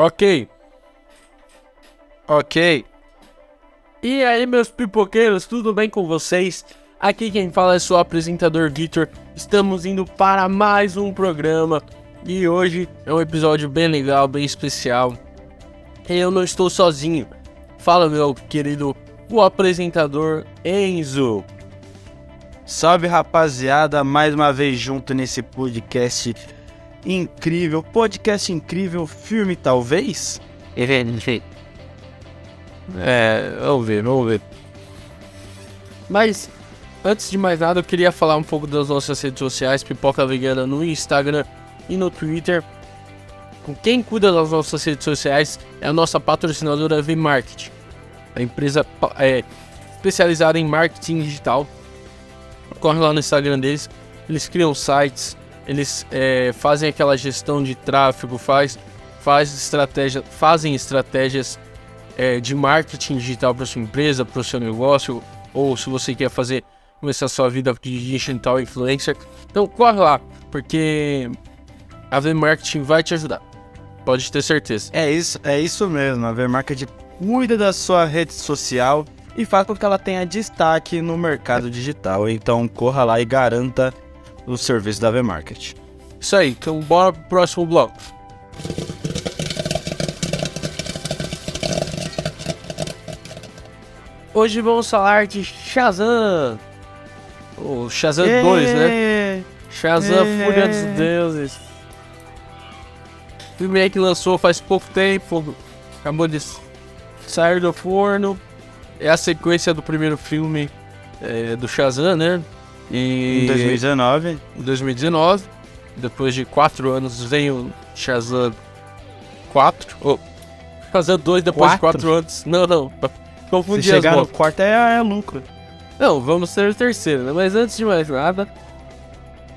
Ok. Ok. E aí, meus pipoqueiros, tudo bem com vocês? Aqui quem fala é seu apresentador Victor. Estamos indo para mais um programa e hoje é um episódio bem legal, bem especial. Eu não estou sozinho. Fala, meu querido, o apresentador Enzo. Salve rapaziada, mais uma vez junto nesse podcast incrível, podcast incrível, filme talvez? É, vamos ver, vamos ver. Mas, antes de mais nada, eu queria falar um pouco das nossas redes sociais, Pipoca Vegana no Instagram e no Twitter. Com quem cuida das nossas redes sociais é a nossa patrocinadora V-Marketing. A empresa é especializada em marketing digital. Corre lá no Instagram deles, eles criam sites, eles é, fazem aquela gestão de tráfego, faz, faz estratégia, fazem estratégias é, de marketing digital para sua empresa, para o seu negócio, ou se você quer fazer começar a sua vida de digital influencer. Então corre lá, porque a V-Marketing vai te ajudar. Pode ter certeza. É isso, é isso mesmo. A V-Marketing cuida da sua rede social e faz com que ela tenha destaque no mercado digital. Então corra lá e garanta o serviço da V-Market. Isso aí, então bora pro próximo bloco. Hoje vamos falar de Shazam. O Shazam 2, né? Shazam Fúria dos Deuses. O filme aí que lançou faz pouco tempo. Acabou de sair do forno. É a sequência do primeiro filme é, do Shazam, né? E em 2019. Em 2019. Depois de quatro anos vem o Shazam 4. Oh, Shazam 2 depois quatro? de quatro anos. Não, não. Confundi Se chegar no quarto é, é lucro. Não, vamos ser o terceiro, né? Mas antes de mais nada,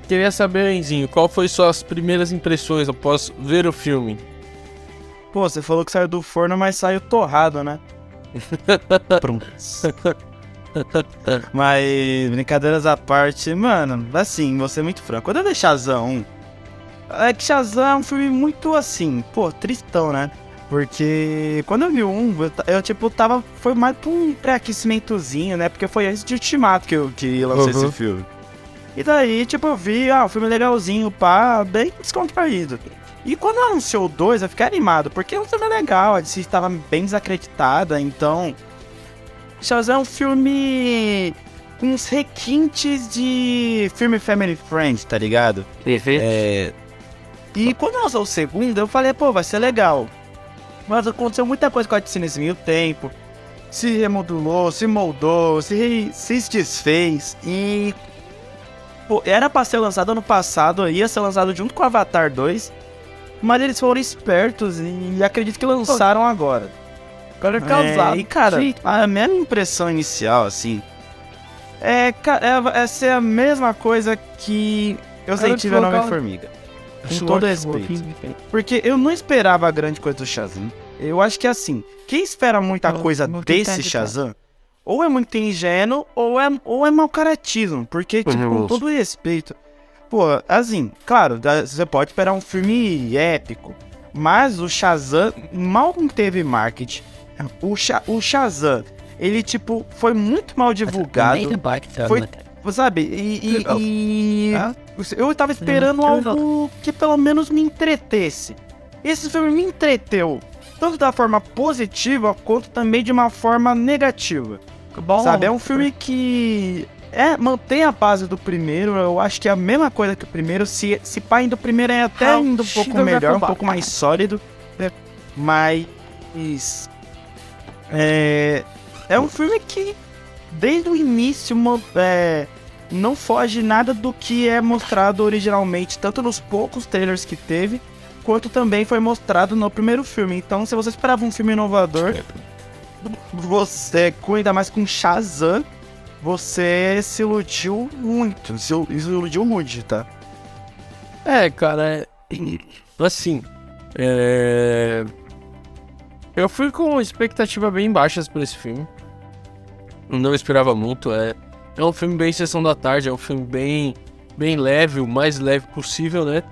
queria saber, Enzinho, qual foi suas primeiras impressões após ver o filme? Pô, você falou que saiu do forno, mas saiu torrado, né? Pronto. Mas, brincadeiras à parte, mano, assim, vou ser muito franco. Quando eu dei Shazam 1, é que Shazam é um filme muito assim, pô, tristão, né? Porque quando eu vi um, eu, eu, tipo, tava. Foi mais pra um pré-aquecimentozinho, né? Porque foi antes de Ultimato que eu que lancei uhum. esse filme. E daí, tipo, eu vi, ah, o filme legalzinho, pá, bem descontraído. E quando anunciou o 2, eu fiquei animado, porque é um filme legal, a DC estava bem desacreditada, então Shazam é um filme com uns requintes de filme Family Friends, tá ligado? Perfeito. É... E quando lançou o segundo, eu falei, pô, vai ser legal. Mas aconteceu muita coisa com a DC nesse meio tempo. Se remodulou, se moldou, se, se desfez. E. Pô, era pra ser lançado ano passado, ia ser lançado junto com Avatar 2. Mas eles foram espertos e acredito que lançaram agora. Agora é causado. É, e cara, Sim. a minha impressão inicial, assim, é, é, é ser a mesma coisa que eu senti ver Homem-Formiga. Com todo respeito. Porque eu não esperava grande coisa do Shazam. Eu acho que assim, quem espera muita coisa desse Shazam, ou é muito ingênuo, ou é, ou é mau caratismo. Porque, tipo, com todo respeito. Pô, assim, claro, você pode esperar um filme épico. Mas o Shazam mal teve marketing o, Sha o Shazam, ele, tipo, foi muito mal divulgado. Foi, sabe, e, e, e eu tava esperando algo que pelo menos me entretesse. Esse filme me entreteu, tanto da forma positiva quanto também de uma forma negativa. Bom, sabe, é um filme que é, mantém a base do primeiro. Eu acho que é a mesma coisa que o primeiro. Se, se pá indo o primeiro é até indo um pouco melhor, um pouco mais sólido. Né? Mas é, é um filme que, desde o início, é, não foge nada do que é mostrado originalmente, tanto nos poucos trailers que teve, quanto também foi mostrado no primeiro filme. Então, se você esperava um filme inovador, você, ainda mais com Shazam, você se iludiu muito. Se iludiu muito, tá? É, cara, é... assim. É... Eu fui com expectativa bem baixas por esse filme. Não esperava muito. É, é um filme bem sessão da tarde, é um filme bem, bem leve, o mais leve possível, né?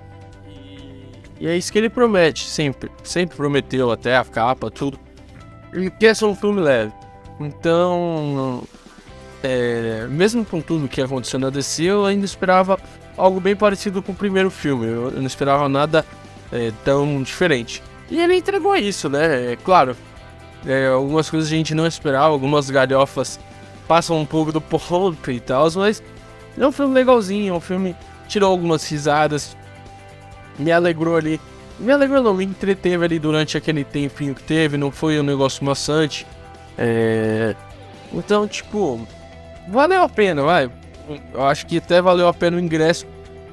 E é isso que ele promete, sempre. Sempre prometeu, até a capa, tudo. Ele quer ser um filme leve. Então, é, mesmo com tudo que aconteceu na DC, eu ainda esperava algo bem parecido com o primeiro filme. Eu, eu não esperava nada é, tão diferente. E ele entregou isso, né? É claro, é, algumas coisas a gente não esperava, algumas galhofas passam um pouco do ponto e tal, mas é um filme legalzinho, é um filme tirou algumas risadas, me alegrou ali. Me alegrou não, me entreteve ali durante aquele tempinho que teve, não foi um negócio maçante. É... Então, tipo, valeu a pena, vai. Eu acho que até valeu a pena o ingresso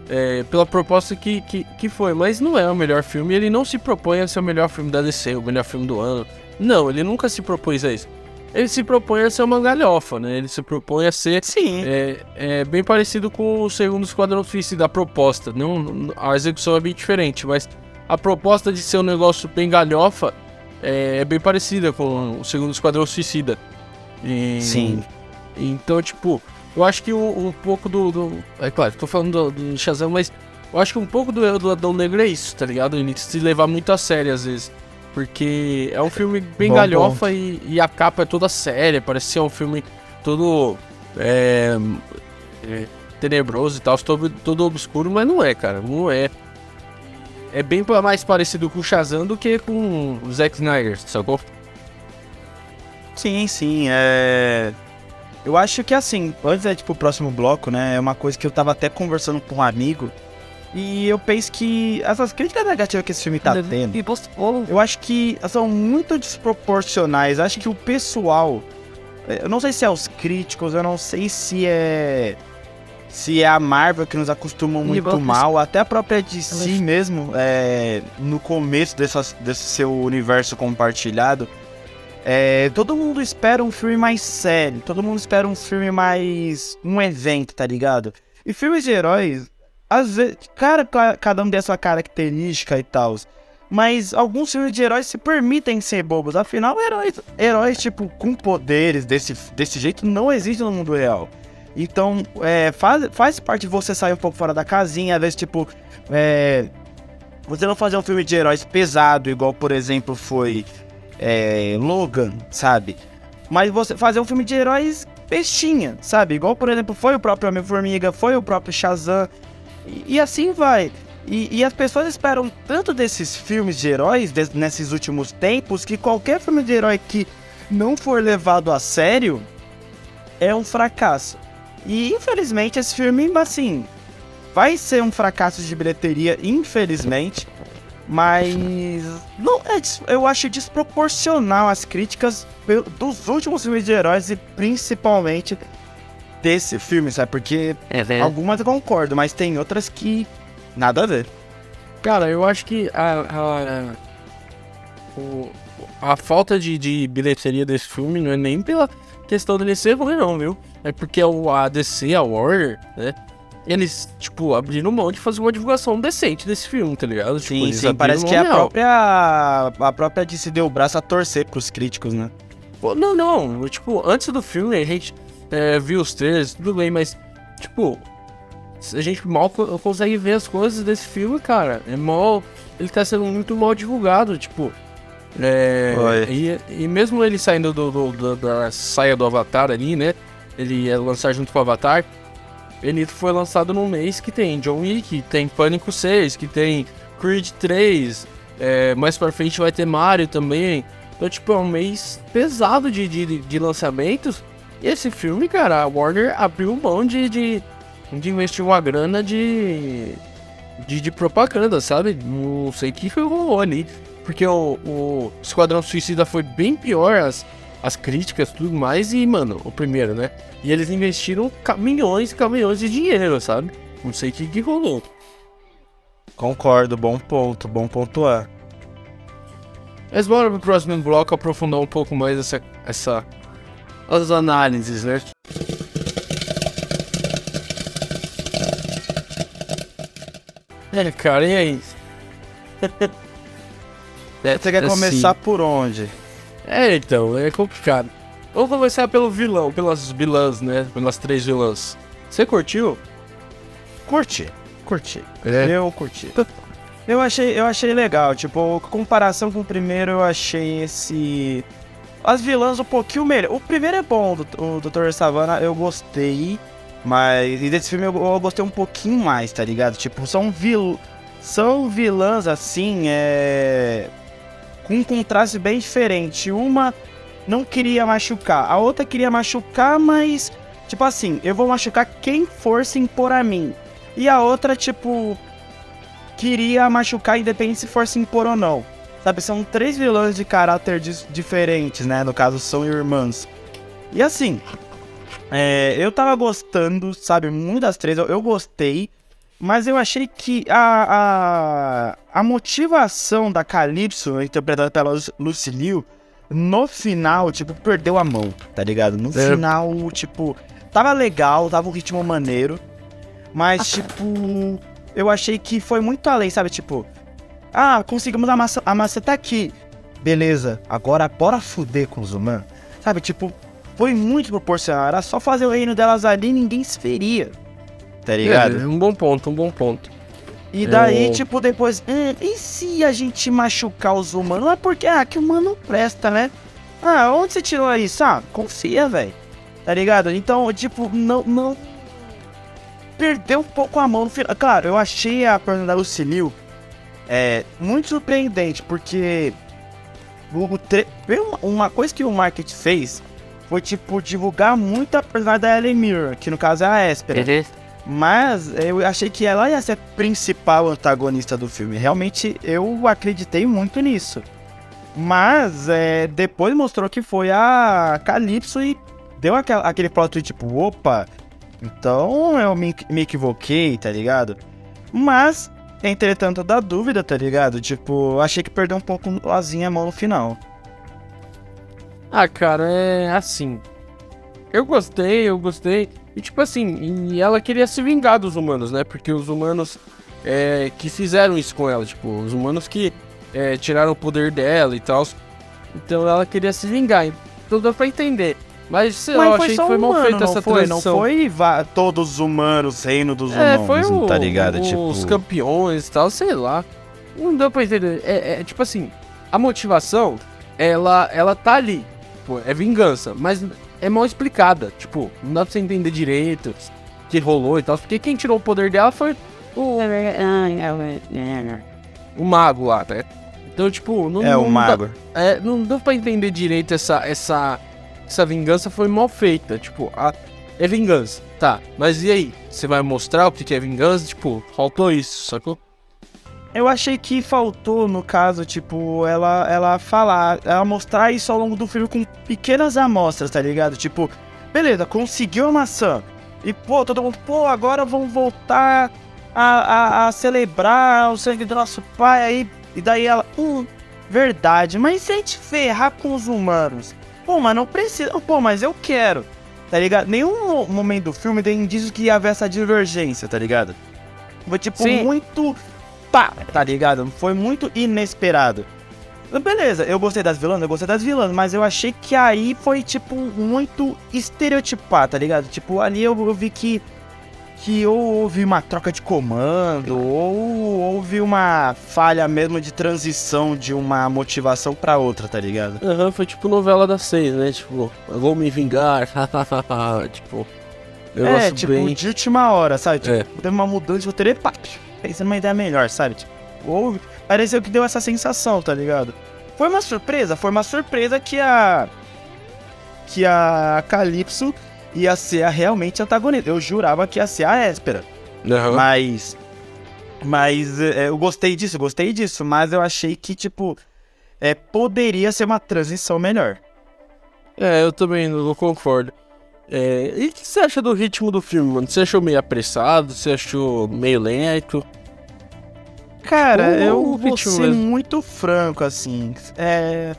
é, pela proposta que, que, que foi, mas não é o melhor filme. Ele não se propõe a ser o melhor filme da DC, o melhor filme do ano. Não, ele nunca se propôs a isso. Ele se propõe a ser uma galhofa, né? Ele se propõe a ser Sim. É, é bem parecido com o segundo Esquadrão Suicida, a proposta. Não, a execução é bem diferente, mas a proposta de ser um negócio bem galhofa é, é bem parecida com o segundo Esquadrão Suicida. E, Sim. Então, tipo, eu acho que um, um pouco do, do, É claro, tô falando do, do Shazam, mas eu acho que um pouco do erro do Adão Negro é isso, tá ligado? Ele se levar muito a sério às vezes. Porque é um filme bem bom, galhofa bom. E, e, a capa é toda séria, parece ser um filme todo é, é, tenebroso e tal, todo, todo obscuro, mas não é, cara, não é. É bem mais parecido com o Shazam do que com o Zack Snyder, sacou? Sim, sim, é... Eu acho que assim, antes é tipo o próximo bloco, né, é uma coisa que eu tava até conversando com um amigo, e eu penso que essas críticas negativas que esse filme tá tendo, eu acho que são muito desproporcionais. Acho que o pessoal, eu não sei se é os críticos, eu não sei se é se é a Marvel que nos acostumam muito mal, até a própria DC mesmo, é, no começo desse seu universo compartilhado. É, todo mundo espera um filme mais sério, todo mundo espera um filme mais. um evento, tá ligado? E filmes de heróis, às vezes, cara, cada um tem a sua característica e tal. Mas alguns filmes de heróis se permitem ser bobos. Afinal, heróis, heróis tipo, com poderes desse, desse jeito não existem no mundo real. Então, é, faz, faz parte de você sair um pouco fora da casinha, às vezes, tipo, é, você não fazer um filme de heróis pesado, igual, por exemplo, foi é, Logan, sabe? Mas você fazer um filme de heróis bestinha, sabe? Igual, por exemplo, foi o próprio Homem-Formiga, foi o próprio Shazam. E, assim vai. E, e, as pessoas esperam tanto desses filmes de heróis de, nesses últimos tempos que qualquer filme de herói que não for levado a sério é um fracasso. E infelizmente esse filme, assim, vai ser um fracasso de bilheteria, infelizmente. Mas não é, eu acho desproporcional as críticas dos últimos filmes de heróis e principalmente desse filme, sabe? Porque é, algumas eu concordo, mas tem outras que nada a ver. Cara, eu acho que a, a, a, a falta de, de bilheteria desse filme não é nem pela questão dele ser ruim, não, viu? É porque o, a DC, a Warner, né? Eles, tipo, abriram mão de fazer uma divulgação decente desse filme, tá ligado? Sim, tipo, sim, parece que a própria, a própria DC deu o braço a torcer pros críticos, né? Pô, não, não, tipo, antes do filme a gente é, viu os trailers, tudo bem, mas, tipo, a gente mal consegue ver as coisas desse filme, cara. É mal. Ele tá sendo muito mal divulgado, tipo. É, e, e, mesmo ele saindo do, do, do, da saia do Avatar ali, né? Ele ia lançar junto com o Avatar. Ele foi lançado num mês que tem John Wick, tem Pânico 6, que tem Creed 3. É, mais pra frente vai ter Mario também. Então, tipo, é um mês pesado de, de, de lançamentos. E esse filme, cara, a Warner abriu mão de, de, de investir uma grana de, de, de propaganda, sabe? Não sei o que rolou ali. Porque o, o Esquadrão Suicida foi bem pior, as, as críticas tudo mais. E, mano, o primeiro, né? E eles investiram caminhões e caminhões de dinheiro, sabe? Não sei o que, que rolou. Concordo, bom ponto, bom pontuar. Mas bora pro próximo bloco aprofundar um pouco mais essa, essa as análises, né? É, cara, e aí? é, Você quer assim. começar por onde? É, então, é complicado. Vamos começar pelo vilão, pelas vilãs, né? Pelas três vilãs. Você curtiu? Curti, curti. É. Eu curti. Eu achei, eu achei legal, tipo, comparação com o primeiro, eu achei esse. As vilãs um pouquinho melhor. O primeiro é bom, o Dr. Savannah, eu gostei. Mas. E desse filme eu, eu, gostei um pouquinho mais, tá ligado? Tipo, são vil. São vilãs assim, é. Um contraste bem diferente. Uma não queria machucar, a outra queria machucar, mas. Tipo assim, eu vou machucar quem for se impor a mim. E a outra, tipo queria machucar independente se for se impor ou não. Sabe, são três vilões de caráter diferentes, né? No caso, são irmãs. E assim, é, eu tava gostando, sabe, muito das três, eu, eu gostei. Mas eu achei que a, a, a motivação da Calypso, interpretada pela Lucy Liu, no final, tipo, perdeu a mão, tá ligado? No é. final, tipo, tava legal, tava um ritmo maneiro. Mas, tipo, eu achei que foi muito além, sabe? Tipo, ah, conseguimos a massa, a massa tá aqui. Beleza, agora bora fuder com os humanos. Sabe, tipo, foi muito proporcional. Era só fazer o reino delas ali e ninguém se feria. Tá ligado? É, um bom ponto, um bom ponto. E daí, eu... tipo, depois, hum, e se a gente machucar os humanos? É porque, ah, que o humano presta, né? Ah, onde você tirou isso? Ah, confia, velho. Tá ligado? Então, tipo, não, não perdeu um pouco a mão no final. Claro, eu achei a perna da Lucilio é, muito surpreendente, porque o tre... uma coisa que o marketing fez foi, tipo, divulgar muito a personagem da Ellen Mirror, que no caso é a Espera. Uhum. Mas eu achei que ela ia ser a principal antagonista do filme. Realmente eu acreditei muito nisso. Mas é, depois mostrou que foi a Calypso e deu aquele, plot tipo, opa, então eu me, me equivoquei, tá ligado? Mas, entretanto, dá dúvida, tá ligado? Tipo, achei que perdeu um pouco azinha a mão no final. Ah, cara, é assim. Eu gostei, eu gostei. E tipo assim, e ela queria se vingar dos humanos, né? Porque os humanos é, que fizeram isso com ela, tipo, os humanos que é, tiraram o poder dela e tal. Então ela queria se vingar. Então dá pra entender. Mas, sei lá, eu achei que foi mal feita essa foi, transição. Não foi todos os humanos, reino dos é, humanos, foi o, tá ligado? Os tipo... campeões e tal, sei lá. Não deu pra entender. É, é, tipo assim, a motivação, ela, ela tá ali. É vingança, mas é mal explicada. Tipo, não dá pra você entender direito o que rolou e tal. Porque quem tirou o poder dela foi o. O mago lá, tá? Então, tipo, não. É, não, o mago. Dá, é, não deu pra entender direito essa, essa essa vingança foi mal feita. Tipo, a, é vingança. Tá, mas e aí? Você vai mostrar o que é vingança? Tipo, faltou isso, sacou? Eu achei que faltou, no caso, tipo, ela, ela falar, ela mostrar isso ao longo do filme com pequenas amostras, tá ligado? Tipo, beleza, conseguiu a maçã. E, pô, todo mundo, pô, agora vamos voltar a, a, a celebrar o sangue do nosso pai aí. E daí ela, hum, verdade, mas se a gente ferrar com os humanos? Pô, mas não precisa. Pô, mas eu quero. Tá ligado? Nenhum momento do filme tem indício que ia haver essa divergência, tá ligado? Foi tipo Sim. muito. Pá, tá ligado? Foi muito inesperado. Beleza, eu gostei das vilãs, eu gostei das vilãs, mas eu achei que aí foi, tipo, muito estereotipar, tá ligado? Tipo, ali eu, eu vi que que ou houve uma troca de comando, ou houve uma falha mesmo de transição de uma motivação para outra, tá ligado? Aham, uhum, foi tipo novela das seis, né? Tipo, vou me vingar, tipo. É, tipo, bem... de última hora, sabe? Tipo, é. teve uma mudança de roteiro e pá, pensando numa ideia melhor, sabe? Tipo, houve. Pareceu que deu essa sensação, tá ligado? Foi uma surpresa, foi uma surpresa que a. Que a Calypso ia ser a realmente antagonista. Eu jurava que ia ser a Espera. Uhum. Mas. Mas é, eu gostei disso, eu gostei disso. Mas eu achei que, tipo. É, poderia ser uma transição melhor. É, eu também não concordo. É, e o que você acha do ritmo do filme, mano? Você achou meio apressado? Você achou meio lento? Cara, tipo, eu vou ser mesmo. muito franco, assim. É.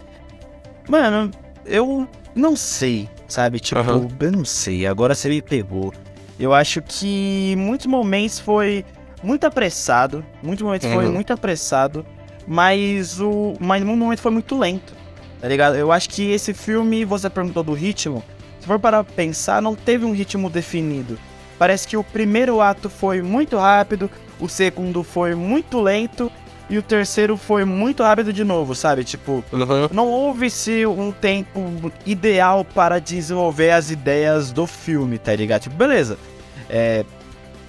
Mano, eu não sei sabe? Tipo, uhum. eu não sei, agora você me pegou. Eu acho que muitos momentos foi muito apressado, muitos momentos uhum. foi muito apressado, mas o mas um momento foi muito lento. Tá ligado? Eu acho que esse filme, você perguntou do ritmo, for para pensar, não teve um ritmo definido. Parece que o primeiro ato foi muito rápido, o segundo foi muito lento e o terceiro foi muito rápido de novo, sabe? Tipo, uhum. não houve-se um tempo ideal para desenvolver as ideias do filme, tá ligado? Tipo, beleza. É,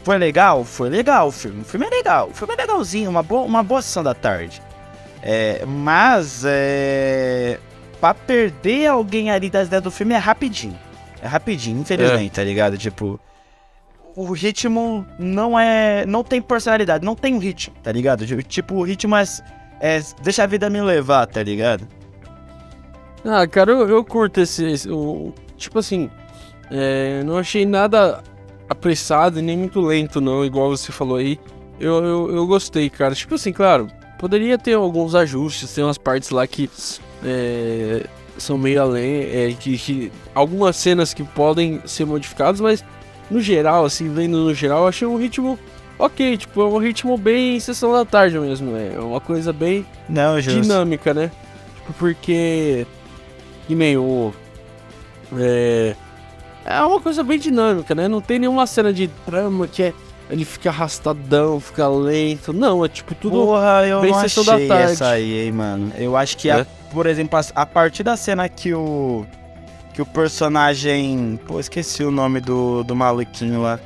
foi legal? Foi legal o filme. O filme é legal. O filme é legalzinho, uma boa, uma boa sessão da tarde. É, mas é, pra perder alguém ali das ideias do filme é rapidinho. É rapidinho, infelizmente, é. tá ligado? Tipo, o ritmo não é. não tem personalidade, não tem um ritmo, tá ligado? Tipo, o ritmo é. é deixa a vida me levar, tá ligado? Ah, cara, eu, eu curto esse. esse o, tipo assim. É, não achei nada apressado nem muito lento, não, igual você falou aí. Eu, eu, eu gostei, cara. Tipo assim, claro, poderia ter alguns ajustes, tem umas partes lá que. É, são meio além, é, que, que, algumas cenas que podem ser modificadas, mas no geral, assim, vendo no geral, eu achei um ritmo ok, tipo, é um ritmo bem sessão da tarde mesmo, né? É uma coisa bem Não, dinâmica, né? Tipo, porque. Que nem o. É. É uma coisa bem dinâmica, né? Não tem nenhuma cena de drama que é. Ele fica arrastadão, fica lento. Não, é tipo tudo Porra, eu bem não sessão da tarde. essa aí, hein, mano. Eu acho que, é? a, por exemplo, a, a partir da cena que o que o personagem. Pô, esqueci o nome do, do maluquinho lá.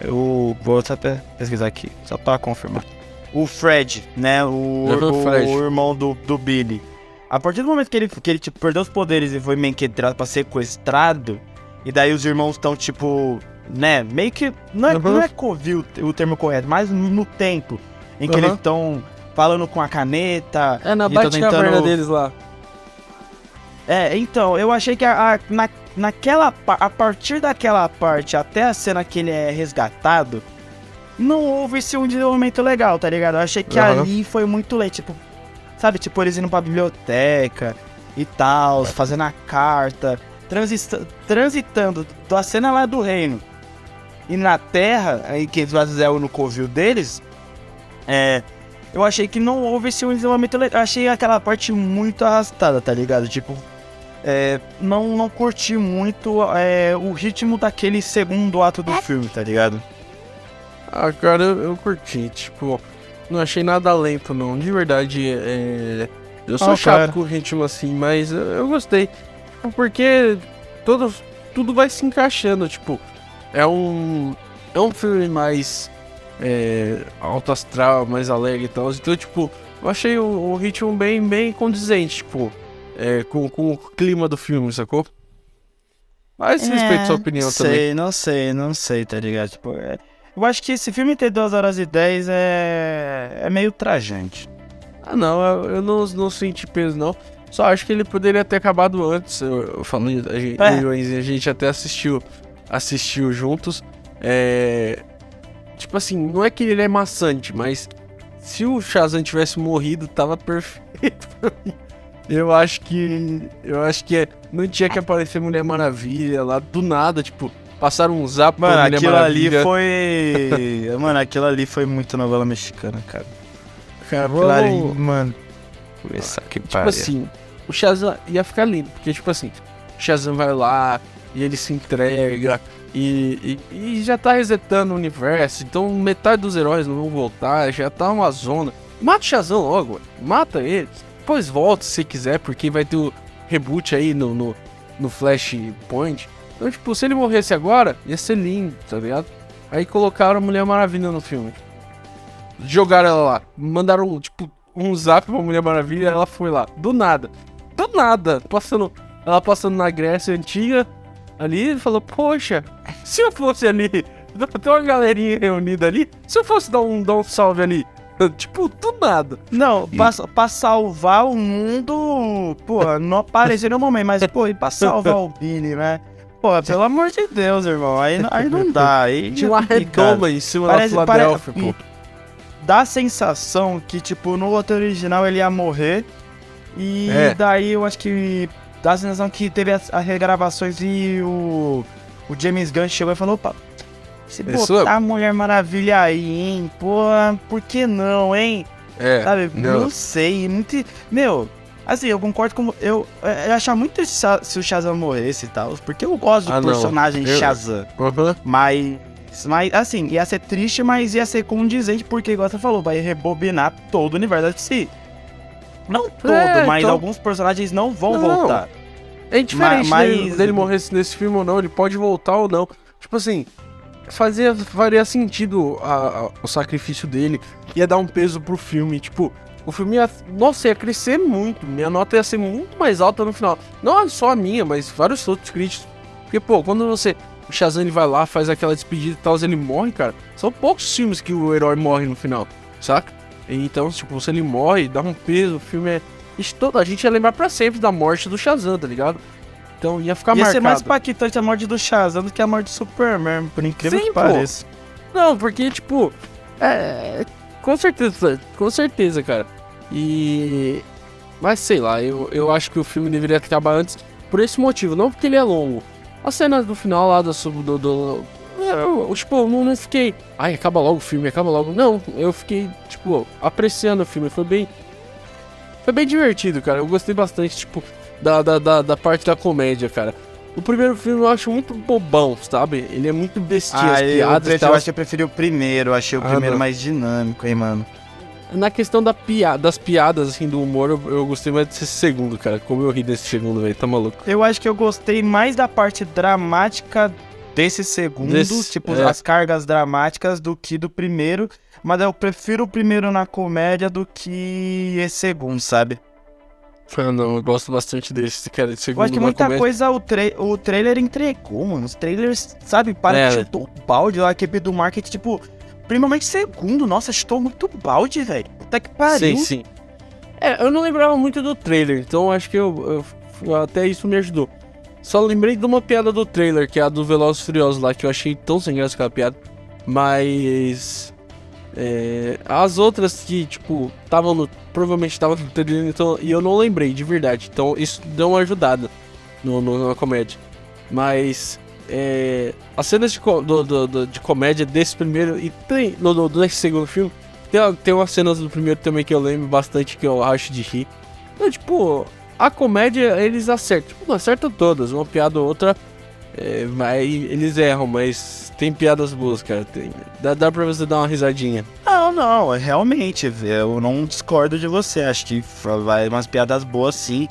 Eu vou até pesquisar aqui, só pra confirmar. O Fred, né? O, o, Fred. o irmão do, do Billy. A partir do momento que ele, que ele tipo, perdeu os poderes e foi meio que pra sequestrado, e daí os irmãos estão, tipo, né? Meio que. Não é, uhum. não é covil o termo correto, mas no tempo em que uhum. eles estão falando com a caneta. É, na bate-caverna tentando... deles lá. É, então, eu achei que a, a, na, naquela a partir daquela parte até a cena que ele é resgatado, não houve esse um desenvolvimento legal, tá ligado? Eu achei que uhum. ali foi muito lento, tipo, sabe, tipo, eles indo pra biblioteca e tal, fazendo a carta, transita, transitando da cena lá do reino e na terra, aí que eles fizeram no covil deles, é, eu achei que não houve esse um legal. Eu achei aquela parte muito arrastada, tá ligado? Tipo, é, não, não curti muito é, o ritmo daquele segundo ato do filme, tá ligado? Ah, cara, eu, eu curti, tipo, não achei nada lento, não. De verdade, é, eu sou ah, chato cara. com o ritmo assim, mas eu, eu gostei. Porque todo, tudo vai se encaixando, tipo, é um. É um filme mais é, alto astral, mais alegre e tal. Então, tipo, eu achei o, o ritmo bem, bem condizente, tipo é, com, com o clima do filme, sacou? Mas é, respeito sua opinião sei, também. Não sei, não sei, tá ligado? Tipo, é, eu acho que esse filme ter 2 horas e 10 é, é meio trajante. Ah, não, eu, eu não, não senti peso, não. Só acho que ele poderia ter acabado antes. Eu, eu falando, a gente, é. a gente até assistiu, assistiu juntos. É, tipo assim, não é que ele é maçante, mas se o Shazam tivesse morrido, tava perfeito pra mim. Eu acho que. Eu acho que é, não tinha que aparecer Mulher Maravilha lá do nada, tipo, passaram um zap Mano, pra Mulher aquilo Maravilha. ali foi. mano, aquilo ali foi muito novela mexicana, cara. Cara, aquilo vamos... ali, mano. Essa que tipo assim, o Shazam ia ficar lindo, porque tipo assim, o Shazam vai lá e ele se entrega. E, e, e, já tá resetando o universo, então metade dos heróis não vão voltar, já tá uma zona. Mata o Shazam logo, mata eles. Depois volta se quiser, porque vai ter o reboot aí no, no, no Flashpoint. Então, tipo, se ele morresse agora, ia ser lindo, tá ligado? Aí colocaram a Mulher Maravilha no filme. Jogaram ela lá. Mandaram, tipo, um zap pra Mulher Maravilha ela foi lá. Do nada. Do nada. Passando. Ela passando na Grécia antiga. Ali e falou, poxa, se eu fosse ali. Tem uma galerinha reunida ali. Se eu fosse dar um, dar um salve ali tipo, do nada. Não, e... pra, pra salvar o mundo, pô, não apareceu no momento, mas, pô, e pra salvar o Billy, né? Pô, pelo amor de Deus, irmão, aí, aí não dá. Aí Tinha uma redoma em cima parece, da Filadélfia, pô. Dá a sensação que, tipo, no outro original ele ia morrer. E é. daí eu acho que dá a sensação que teve as, as regravações e o, o James Gunn chegou e falou, opa, se botar a Mulher Maravilha aí, hein? Pô, por que não, hein? É. Sabe? Não, não sei. Muito... Meu, assim, eu concordo com. Eu, eu ia achar muito se o Shazam morresse e tal. Porque eu gosto do ah, personagem eu... Shazam. Uhum. Mas. Mas, mas, assim, ia ser triste, mas ia ser condizente, porque, igual você falou, vai rebobinar todo o universo da DC. Não todo, é, mas então... alguns personagens não vão não. voltar. É diferente mas, dele, dele morrer nesse filme ou não, ele pode voltar ou não. Tipo assim, fazia, faria sentido a, a, o sacrifício dele, ia dar um peso pro filme, tipo, o filme ia, nossa, ia crescer muito, minha nota ia ser muito mais alta no final. Não só a minha, mas vários outros críticos. Porque, pô, quando você, o Shazam ele vai lá, faz aquela despedida e tal, ele morre, cara, são poucos filmes que o herói morre no final, saca? Então, tipo, se ele morre, dá um peso, o filme é... Todo, a gente ia lembrar pra sempre da morte do Shazam, tá ligado? Então ia ficar ia marcado. Ia ser mais impactante a morte do Shazam do que a morte do Superman, por incrível Sim, que pareça. Não, porque, tipo, é. Com certeza, com certeza, cara. E. Mas sei lá, eu, eu acho que o filme deveria acabar antes por esse motivo, não porque ele é longo. A cena do final lá do. do, do eu, tipo, eu não, não fiquei. Ai, acaba logo o filme, acaba logo. Não, eu fiquei, tipo, apreciando o filme. Foi bem. Foi bem divertido, cara. Eu gostei bastante, tipo, da, da, da, da parte da comédia, cara. O primeiro filme eu acho muito bobão, sabe? Ele é muito bestia, ah, as piadas eu, eu acho que eu preferi o primeiro, eu achei o ah, primeiro não. mais dinâmico, hein, mano. Na questão da pia das piadas, assim, do humor, eu, eu, gostei mais desse segundo, cara. Como eu ri desse segundo, velho, tá maluco. Eu acho que eu gostei mais da parte dramática desse segundo, tipo, é. as cargas dramáticas do que do primeiro. Mas eu prefiro o primeiro na comédia do que esse segundo, sabe? Não, eu gosto bastante desse, cara. Segundo eu acho que muita comédia. coisa o, tra o trailer entregou, mano. Os trailers, sabe, para é, que chutou o balde lá, a equipe do marketing, tipo, primamente segundo. Nossa, chutou muito balde, velho. Puta que pariu. Sim, sim. É, eu não lembrava muito do trailer, então acho que eu, eu, até isso me ajudou. Só lembrei de uma piada do trailer, que é a do Velozes Furiosos lá, que eu achei tão sem graça aquela piada. Mas é, as outras que, tipo, estavam no. Provavelmente estavam no trailer, então, e eu não lembrei de verdade. Então isso deu uma ajudada no, no na comédia. Mas. É, as cenas de, do, do, do, de comédia desse primeiro e tem no, no, segundo filme. Tem, tem umas cenas do primeiro também que eu lembro bastante que eu acho de rir. Então, tipo, a comédia eles acertam. Tipo, não acertam todas. Uma piada ou outra é, mas eles erram, mas tem piadas boas, cara. Tem, dá, dá pra você dar uma risadinha. Não, não, é realmente, eu não discordo de você. Acho que vai umas piadas boas sim.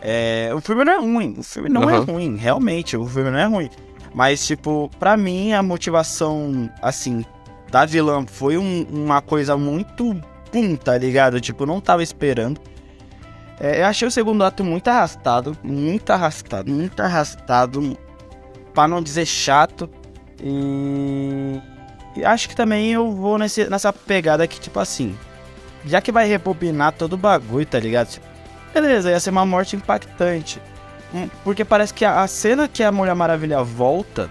É, o filme não é ruim, o filme não uhum. é ruim, realmente, o filme não é ruim. Mas, tipo, pra mim a motivação, assim, da vilã foi um, uma coisa muito pum, tá ligado? Tipo, não tava esperando. É, eu achei o segundo ato muito arrastado, muito arrastado, muito arrastado para não dizer chato. E... e, acho que também eu vou nesse, nessa pegada que, tipo assim, já que vai rebobinar todo o bagulho, tá ligado? Tipo, beleza, ia ser uma morte impactante. Hum, porque parece que a, a cena que a Mulher Maravilha volta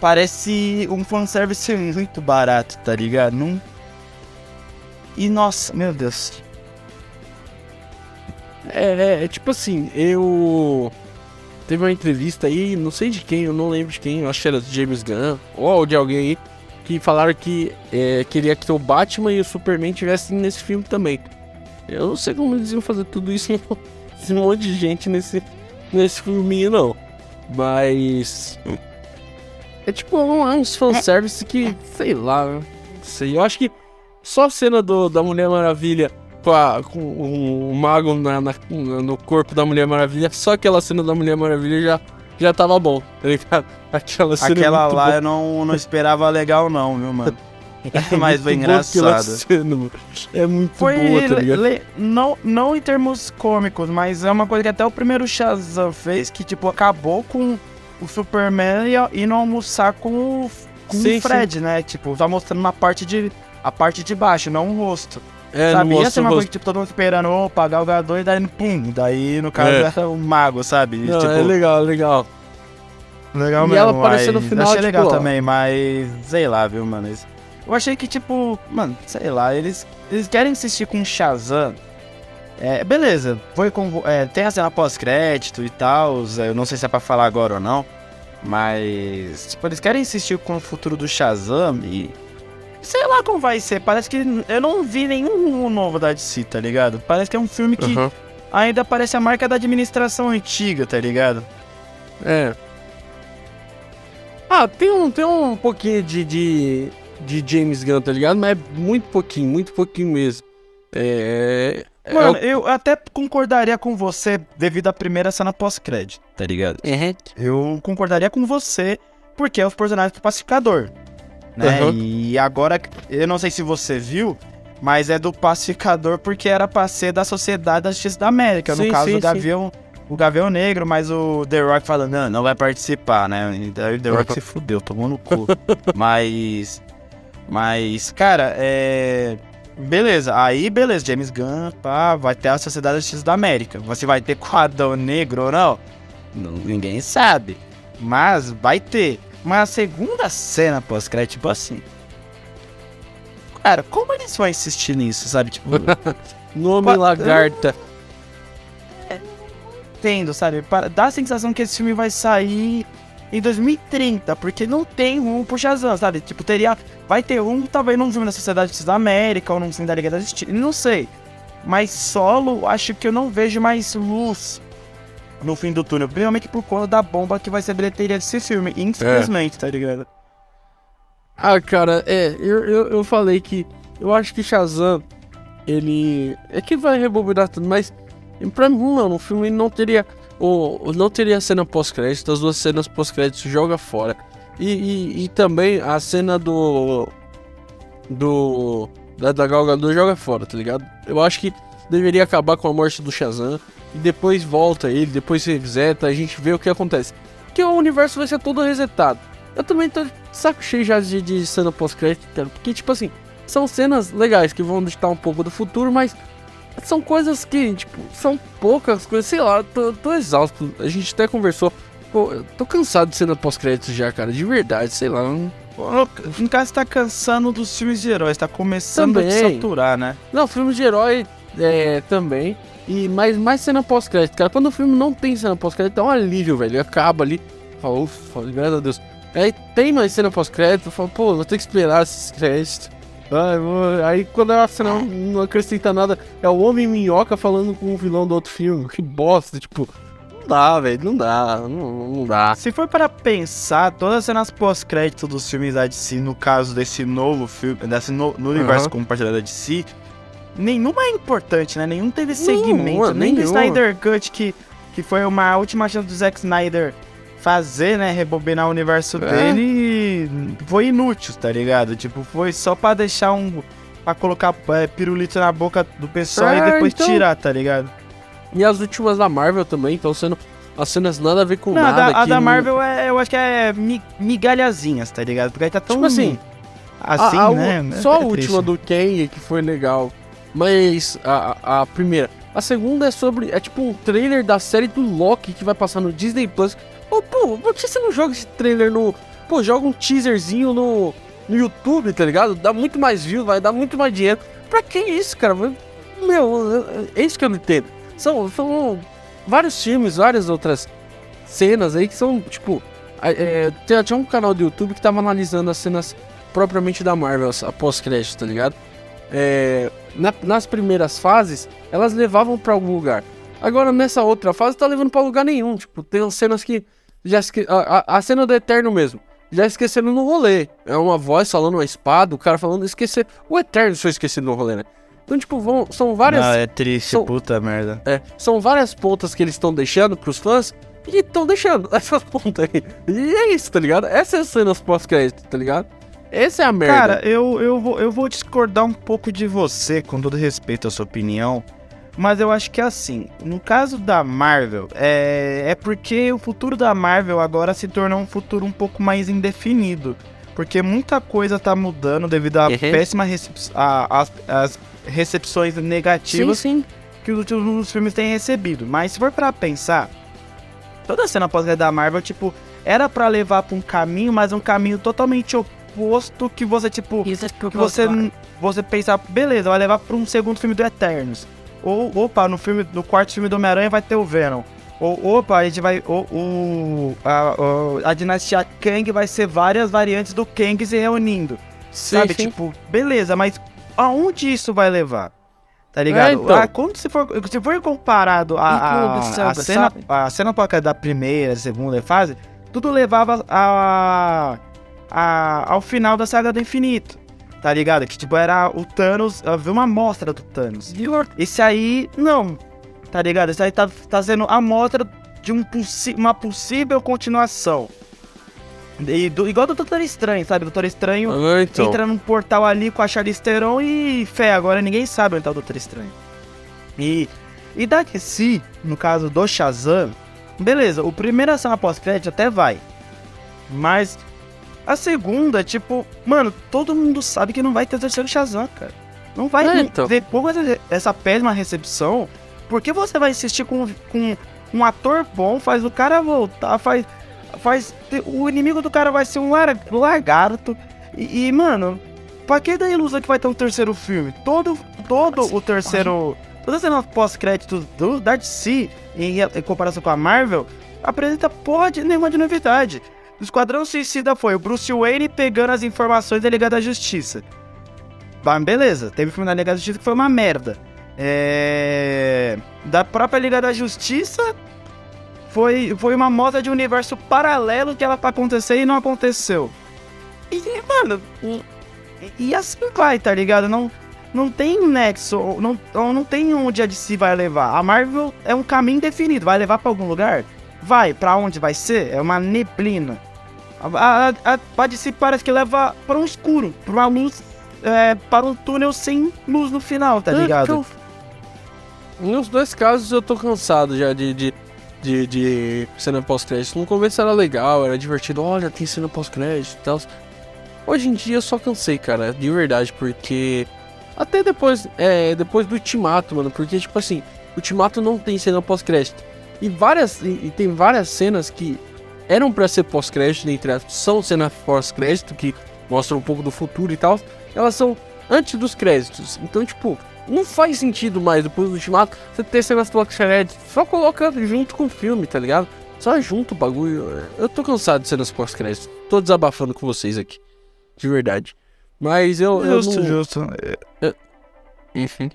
parece um fanservice muito barato, tá ligado? Num... E nossa, meu Deus. É, é, é tipo assim, eu Teve uma entrevista aí, não sei de quem, eu não lembro de quem, eu acho que era de James Gunn ou de alguém aí, que falaram que é, queria que o Batman e o Superman tivessem nesse filme também. Eu não sei como eles iam fazer tudo isso, esse monte de gente nesse, nesse filminho, não. Mas. É tipo um, uns fanservice que, sei lá, não sei. Eu acho que só a cena do, da Mulher Maravilha com, a, com um mago na, na, no corpo da Mulher Maravilha, só aquela cena da Mulher Maravilha já, já tava bom, tá ligado? Aquela cena Aquela lá boa. eu não, não esperava legal não, viu, mano? É Mas foi engraçado. Cena, é muito foi, boa, tá ligado? Le, não, não em termos cômicos, mas é uma coisa que até o primeiro Shazam fez, que tipo, acabou com o Superman indo almoçar com o, com sim, o Fred, sim. né? Tipo, tá mostrando na parte de, a parte de baixo, não o rosto. É, Sabia ser uma coisa que tipo, todo mundo esperando, pagar o gador e daí, pum, daí no caso é. era o mago, sabe? Não, tipo, é legal, legal. Legal e mesmo. E ela apareceu no final, Achei tipo, legal ó. também, mas sei lá, viu, mano. Eu achei que, tipo, mano, sei lá, eles, eles querem insistir com Shazam. É, beleza, foi com, é, tem a cena pós-crédito e tal, eu não sei se é pra falar agora ou não, mas, tipo, eles querem insistir com o futuro do Shazam e Sei lá como vai ser. Parece que eu não vi nenhum novo da DC, tá ligado? Parece que é um filme que uhum. ainda parece a marca da administração antiga, tá ligado? É. Ah, tem um, tem um pouquinho de, de, de James Gunn, tá ligado? Mas é muito pouquinho, muito pouquinho mesmo. É. é Mano, é... eu até concordaria com você devido à primeira cena pós-crédito, tá ligado? Uhum. Eu concordaria com você porque é os personagens do pacificador. Né? Uhum. E agora, eu não sei se você viu, mas é do pacificador porque era pra ser da Sociedade da Justiça da América. Sim, no caso, sim, o Gavião. Sim. O Gavião Negro, mas o The Rock falando, não, não vai participar, né? E daí o The Rock se fudeu, tomou no cu. mas. Mas, cara, é. Beleza, aí beleza, James Gunn, pá, vai ter a Sociedade da Justiça da América. Você vai ter quadrão negro ou não? não? Ninguém sabe. Mas vai ter. Mas a segunda cena pós-crédito, tipo assim. Cara, como eles vão insistir nisso, sabe? Tipo. Nome Lagarta. Entendo, sabe? Dá a sensação que esse filme vai sair em 2030, porque não tem um pro Shazam, sabe? Tipo, teria. Vai ter um, talvez num filme da Sociedade da América ou num filme da Liga da Justiça. Não sei. Mas solo, acho que eu não vejo mais luz no fim do túnel. Principalmente por conta da bomba que vai ser a bilheteria desse filme. Infelizmente, é. tá ligado? Ah, cara, é, eu, eu, eu falei que eu acho que Shazam, ele. É que vai rebobinar tudo, mas pra mim, mano, o filme não teria. O, não teria cena pós-crédito, as duas cenas pós-créditos joga fora. E, e, e, também a cena do. Do. Da, da Gal joga fora, tá ligado? Eu acho que deveria acabar com a morte do Shazam e depois volta ele, depois se reseta, a gente vê o que acontece. Porque o universo vai ser todo resetado. Eu também tô saco cheio já de, de cena pós-crédito, porque, tipo assim, são cenas legais que vão ditar um pouco do futuro, mas são coisas que, tipo, são poucas coisas, sei lá, tô, tô exausto. A gente até conversou. Pô, tô cansado de cena pós-crédito já, cara, de verdade, sei lá. Não... No caso, tá cansando dos filmes de heróis, tá começando também. a saturar, né? Não, filmes de herói é, também. E mais, mais cena pós-crédito, cara. Quando o filme não tem cena pós-crédito, é um alívio, velho. Acaba ali. Fala, ufa, graças a Deus. Aí tem mais cena pós-crédito, fala, pô, vou ter que esperar esses créditos. Ai, aí quando a cena não acrescenta nada, é o Homem Minhoca falando com o vilão do outro filme. Que bosta, tipo. Não dá, velho, não dá, não, não dá. Se for para pensar, todas as cenas pós-crédito dos filmes da DC, no caso desse novo filme, desse no, no universo uhum. compartilhado da DC, nenhuma é importante, né? Nenhum teve segmento. Não, nem o Snyder Cut, que, que foi uma última chance do Zack Snyder fazer, né? Rebobinar o universo é. dele, foi inútil, tá ligado? Tipo, foi só pra deixar um. pra colocar é, pirulito na boca do pessoal é, e depois então... tirar, tá ligado? E as últimas da Marvel também estão sendo. As cenas nada a ver com não, nada. A da, a da Marvel é, eu acho que é migalhazinhas, tá ligado? Porque aí tá tão. Tipo assim. Assim, a, a, né? Só a é última do Kang que foi legal. Mas a, a primeira. A segunda é sobre. É tipo um trailer da série do Loki que vai passar no Disney Plus. Oh, pô, por que você não joga esse trailer no. Pô, joga um teaserzinho no, no YouTube, tá ligado? Dá muito mais views, vai dar muito mais dinheiro. Pra que isso, cara? Meu, é isso que eu não entendo. São, são vários filmes, várias outras cenas aí que são, tipo. É, tinha um canal do YouTube que tava analisando as cenas propriamente da Marvel após crédito, tá ligado? É, na, nas primeiras fases, elas levavam para algum lugar. Agora, nessa outra fase, tá levando para lugar nenhum. Tipo, tem cenas que. Já esque... a, a, cena do Eterno mesmo. Já esqueceram no rolê. É uma voz falando uma espada, o cara falando esquecer. O Eterno foi esquecido no rolê, né? Então, tipo, vão, são várias. Não, é triste, são, puta merda. É, são várias pontas que eles estão deixando pros fãs e estão deixando essas pontas aí. E é isso, tá ligado? Essas cenas pós-crédito, tá ligado? Essa é a merda. Cara, eu, eu, vou, eu vou discordar um pouco de você, com todo respeito à sua opinião. Mas eu acho que é assim, no caso da Marvel, é, é porque o futuro da Marvel agora se tornou um futuro um pouco mais indefinido. Porque muita coisa tá mudando devido à uhum. péssima recep a, as, as recepções negativas sim, sim. que os últimos filmes têm recebido. Mas se for para pensar, toda a cena pós da Marvel, tipo, era para levar para um caminho, mas um caminho totalmente oposto oposto que você, tipo. Isso é que você, você pensar, beleza, vai levar pra um segundo filme do Eternos. Ou, opa, no filme, no quarto filme do Homem-Aranha vai ter o Venom. Ou, opa, a gente vai. O, o, a, a dinastia Kang vai ser várias variantes do Kang se reunindo. Sim, sabe? Sim. Tipo, beleza, mas aonde isso vai levar? Tá ligado? É, então. ah, quando se for, se for comparado a, a, a, cena, a cena da primeira, segunda fase, tudo levava a, a, ao final da saga do infinito. Tá ligado? Que tipo, era o Thanos, havia uma amostra do Thanos. Esse aí, não. Tá ligado? Esse aí tá, tá sendo a amostra de um possi uma possível continuação. E do, igual do Doutor Estranho, sabe? O Doutor Estranho ah, então. entra num portal ali com a Charlize Theron e fé, agora ninguém sabe onde tá o Doutor Estranho. E, e da DC, no caso do Shazam, beleza, o primeiro ação após-crédito até vai. Mas a segunda, tipo, mano, todo mundo sabe que não vai ter terceiro Shazam, cara. Não vai é, então. depois dessa péssima recepção. Por que você vai insistir com, com um ator bom, faz o cara voltar, faz faz. O inimigo do cara vai ser um lar, lagarto. E, e, mano, pra que da ilusão que vai ter um terceiro filme? Todo, todo o terceiro. Toda a cena pós-crédito do Dark Sea, em, em, comparação com a Marvel, apresenta porra de nenhuma de novidade. O Esquadrão Suicida foi o Bruce Wayne pegando as informações da Liga da Justiça. Bah, beleza, teve filme da Liga da Justiça que foi uma merda. É... Da própria Liga da Justiça, foi, foi uma moda de universo paralelo que ela pra acontecer e não aconteceu. E, mano, e, e assim vai, tá ligado? Não, não tem nexo, não, não tem onde a DC vai levar. A Marvel é um caminho definido, vai levar para algum lugar? Vai, para onde vai ser? É uma neblina. A, a, a parece que leva para um escuro, para uma luz, é, para um túnel sem luz no final, tá é, ligado? Eu... Nos dois casos eu tô cansado já de, de de, de cena pós-crédito. No começo era legal, era divertido. Olha, tem cena pós-crédito e tal. Hoje em dia eu só cansei, cara, de verdade, porque. Até depois, é, depois do Ultimato, mano, porque, tipo assim, o Ultimato não tem cena pós-crédito. E várias. E, e, tem várias cenas que eram para ser pós-crédito, entre aspas, são cenas pós-crédito, que mostram um pouco do futuro e tal. Elas são antes dos créditos. Então, tipo, não faz sentido mais depois do Ultimato você ter cenas pós-crédito. Só coloca junto com o filme, tá ligado? Só junto o bagulho. Eu tô cansado de cenas pós-crédito. Tô desabafando com vocês aqui. De verdade. Mas eu. Justo, eu não... justo. Eu... Enfim.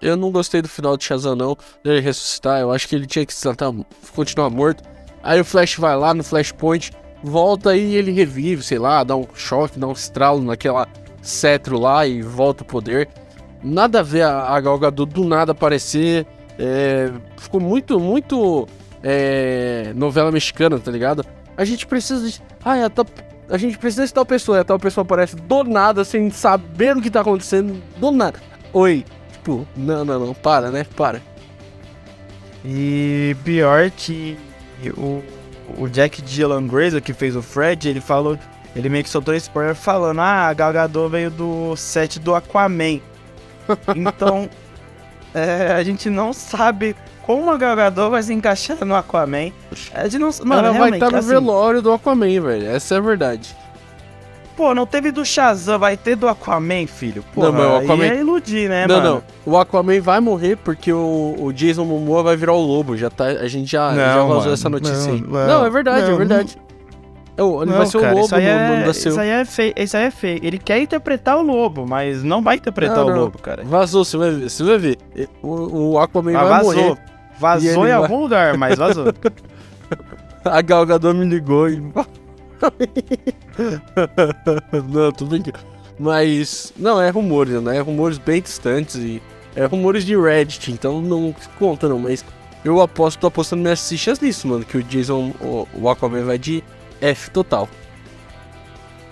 Eu não gostei do final de Shazam, não. Dele ressuscitar. Eu acho que ele tinha que tentar continuar morto. Aí o Flash vai lá no Flashpoint, volta e ele revive, sei lá, dá um choque, dá um estralo naquela cetro lá e volta o poder nada a ver a, a Gal Gadot do nada aparecer. É, ficou muito, muito é, novela mexicana, tá ligado? A gente precisa de. Ai, a, tal, a gente precisa de tal pessoa. E a tal pessoa aparece do nada, sem saber o que tá acontecendo. Do nada. Oi. Tipo, não, não, não. Para, né? Para. E pior que o, o Jack Dylan Grazer, que fez o Fred, ele falou. Ele meio que soltou spoiler falando: Ah, a Gal Gadot veio do set do Aquaman. Então, é, a gente não sabe como a Gal vai se encaixar no Aquaman. A gente não, mano, Ela vai estar no assim, velório do Aquaman, velho. Essa é a verdade. Pô, não teve do Shazam, vai ter do Aquaman, filho. Pô, não, mas o Aquaman... é iludir, né, não, mano? Não, O Aquaman vai morrer porque o, o Jason Momoa vai virar o lobo. Já tá, a gente já, não, já vazou essa notícia não, aí. Não, não, é verdade, é verdade. Ele não, vai ser cara, o lobo no, é, no da seu... Isso aí é feio, isso aí é feio. Ele quer interpretar o lobo, mas não vai interpretar não, o lobo, cara. Vazou, você vai ver, você vai ver. O, o Aquaman ah, vai vazou. morrer. Vazou em vai... algum lugar, mas vazou. A Gal Gadot me ligou e... não, tudo bem. Mas, não, é rumores, né? É rumores bem distantes e... É rumores de Reddit, então não conta não, mas... Eu aposto, tô apostando minhas fichas nisso, mano, que o Jason, o, o Aquaman vai de F total.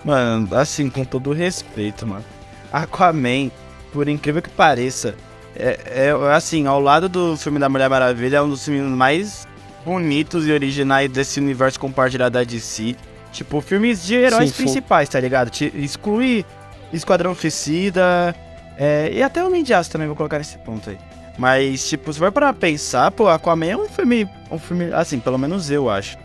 Mano, assim, com todo respeito, mano. Aquaman, por incrível que pareça, é, é assim, ao lado do filme da Mulher Maravilha, é um dos filmes mais bonitos e originais desse universo compartilhado da DC. Tipo, filmes de heróis Sim, principais, tá ligado? Exclui Esquadrão Suicida é, e até o Homem de Aço também vou colocar nesse ponto aí. Mas, tipo, se for para pensar, pô, Aquaman é um filme, um filme, assim, pelo menos eu acho.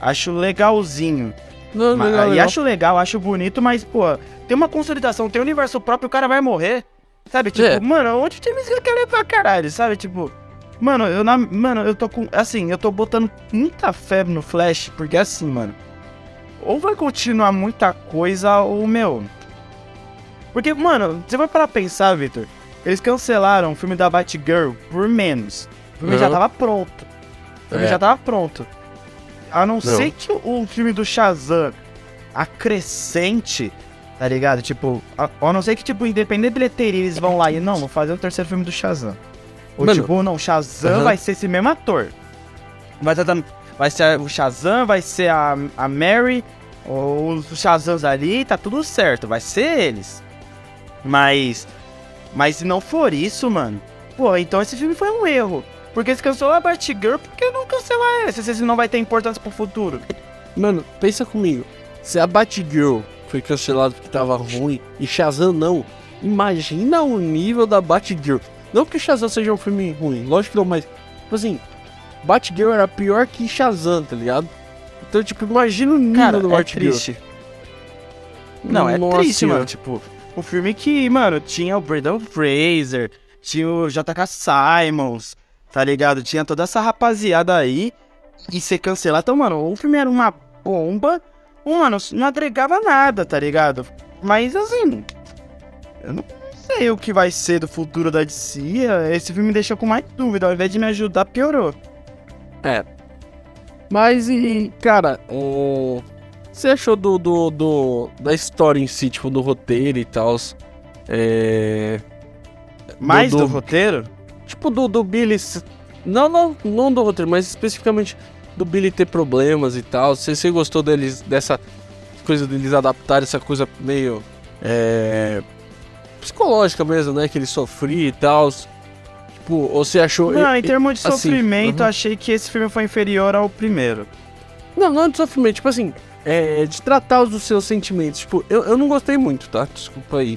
Acho legalzinho. Não, mas, legal, e legal. acho legal, acho bonito, mas, pô, tem uma consolidação, tem um universo próprio, o cara vai morrer. Sabe, tipo, é. mano, onde tem James quer levar caralho, sabe? Tipo, mano, eu na, mano, eu tô com, assim, eu tô botando muita fé no Flash, porque assim, mano, ou vai continuar muita coisa ou, meu... Porque, mano, você vai parar pensar, Victor, eles cancelaram o filme da Batgirl por menos. O filme uhum. já tava pronto. O filme é. já tava pronto. A não, não. ser que o, filme do Shazam acrescente Tá ligado? Tipo, a, a não ser que, tipo, independente de bilheteria, eles vão lá e não, vou fazer o terceiro filme do Shazam. Ou Mano, tipo, não, Shazam uhum. vai ser esse mesmo ator. Vai, tá dando, vai ser o Shazam, vai ser a, a Mary, os Shazams ali, tá tudo certo, vai ser eles. Mas. Mas se não for isso, mano. Pô, então esse filme foi um erro. Porque se cancelou a Batgirl, por que não cancelar esse? Se esse não vai ter importância pro futuro. Mano, pensa comigo. Se a Batgirl foi cancelado porque tava ruim. E Shazam não. Imagina o nível da Batgirl. Não que Shazam seja um filme ruim, lógico que não, mas. Tipo assim, Batgirl era pior que Shazam, tá ligado? Então, tipo, imagina o nível Cara, do é Batgirl. Triste. Não, é Nossa, triste, mano. Tipo, um filme que, mano, tinha o Brandon Fraser, tinha o JK Simons, tá ligado? Tinha toda essa rapaziada aí e ser cancelado. Então, mano, o filme era uma bomba mano, não agregava nada, tá ligado? Mas assim, eu não sei o que vai ser do futuro da DC. Esse filme me deixou com mais dúvida. Ao invés de me ajudar, piorou. É. Mas e, cara, o. Você achou do, do, do, da história em si, tipo, do roteiro e tal? É. Mais do, do, do roteiro? Tipo, do, do Billy. Não, não, não do roteiro, mas especificamente do Billy ter problemas e tal. Se você gostou deles, dessa coisa deles adaptarem essa coisa meio é, psicológica mesmo, né? Que ele sofria e tal. Tipo, ou você achou. Não, em termos de assim, sofrimento, uhum. achei que esse filme foi inferior ao primeiro. Não, não é de sofrimento, tipo assim, é de tratar os seus sentimentos. Tipo, eu, eu não gostei muito, tá? Desculpa aí.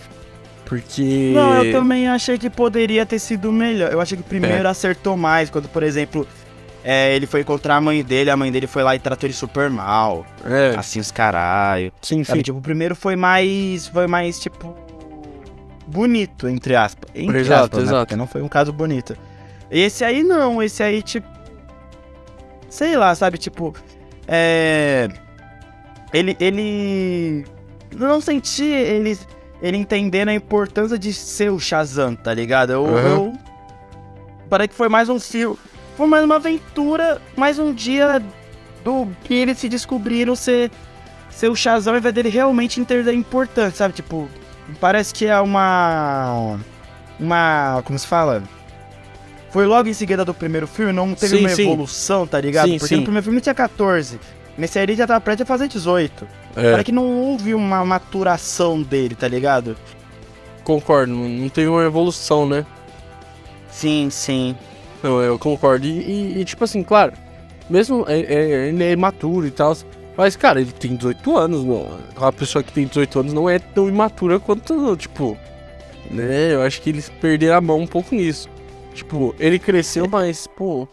Porque. Não, eu também achei que poderia ter sido melhor. Eu achei que o primeiro é. acertou mais, quando, por exemplo, é, ele foi encontrar a mãe dele, a mãe dele foi lá e tratou ele super mal. É. Assim, os caralho. Sim, sim. Tipo, o primeiro foi mais. Foi mais, tipo. Bonito, entre aspas. Entre exato, aspas, né? exato. Porque não foi um caso bonito. Esse aí não, esse aí, tipo. Sei lá, sabe? Tipo. É. Ele. Ele. Não senti ele. Ele entendendo a importância de ser o Shazam, tá ligado? Eu. Uhum. eu parece que foi mais um filme foi mais uma aventura, mais um dia do que eles se descobriram ser, ser o Shazam ao invés dele realmente entender a importância, sabe? Tipo, parece que é uma. Uma. Como se fala? Foi logo em seguida do primeiro filme, não teve sim, uma sim. evolução, tá ligado? Sim, Porque no primeiro filme tinha 14. Nesse aí ele já tava prestes a fazer 18. É. Para que não houve uma maturação dele, tá ligado? Concordo, não teve uma evolução, né? Sim, sim. Eu, eu concordo. E, e, e, tipo assim, claro, mesmo é, é, ele é imaturo e tal. Mas, cara, ele tem 18 anos, mano. Uma pessoa que tem 18 anos não é tão imatura quanto, tipo. Né? Eu acho que eles perderam a mão um pouco nisso. Tipo, ele cresceu, mas, pô.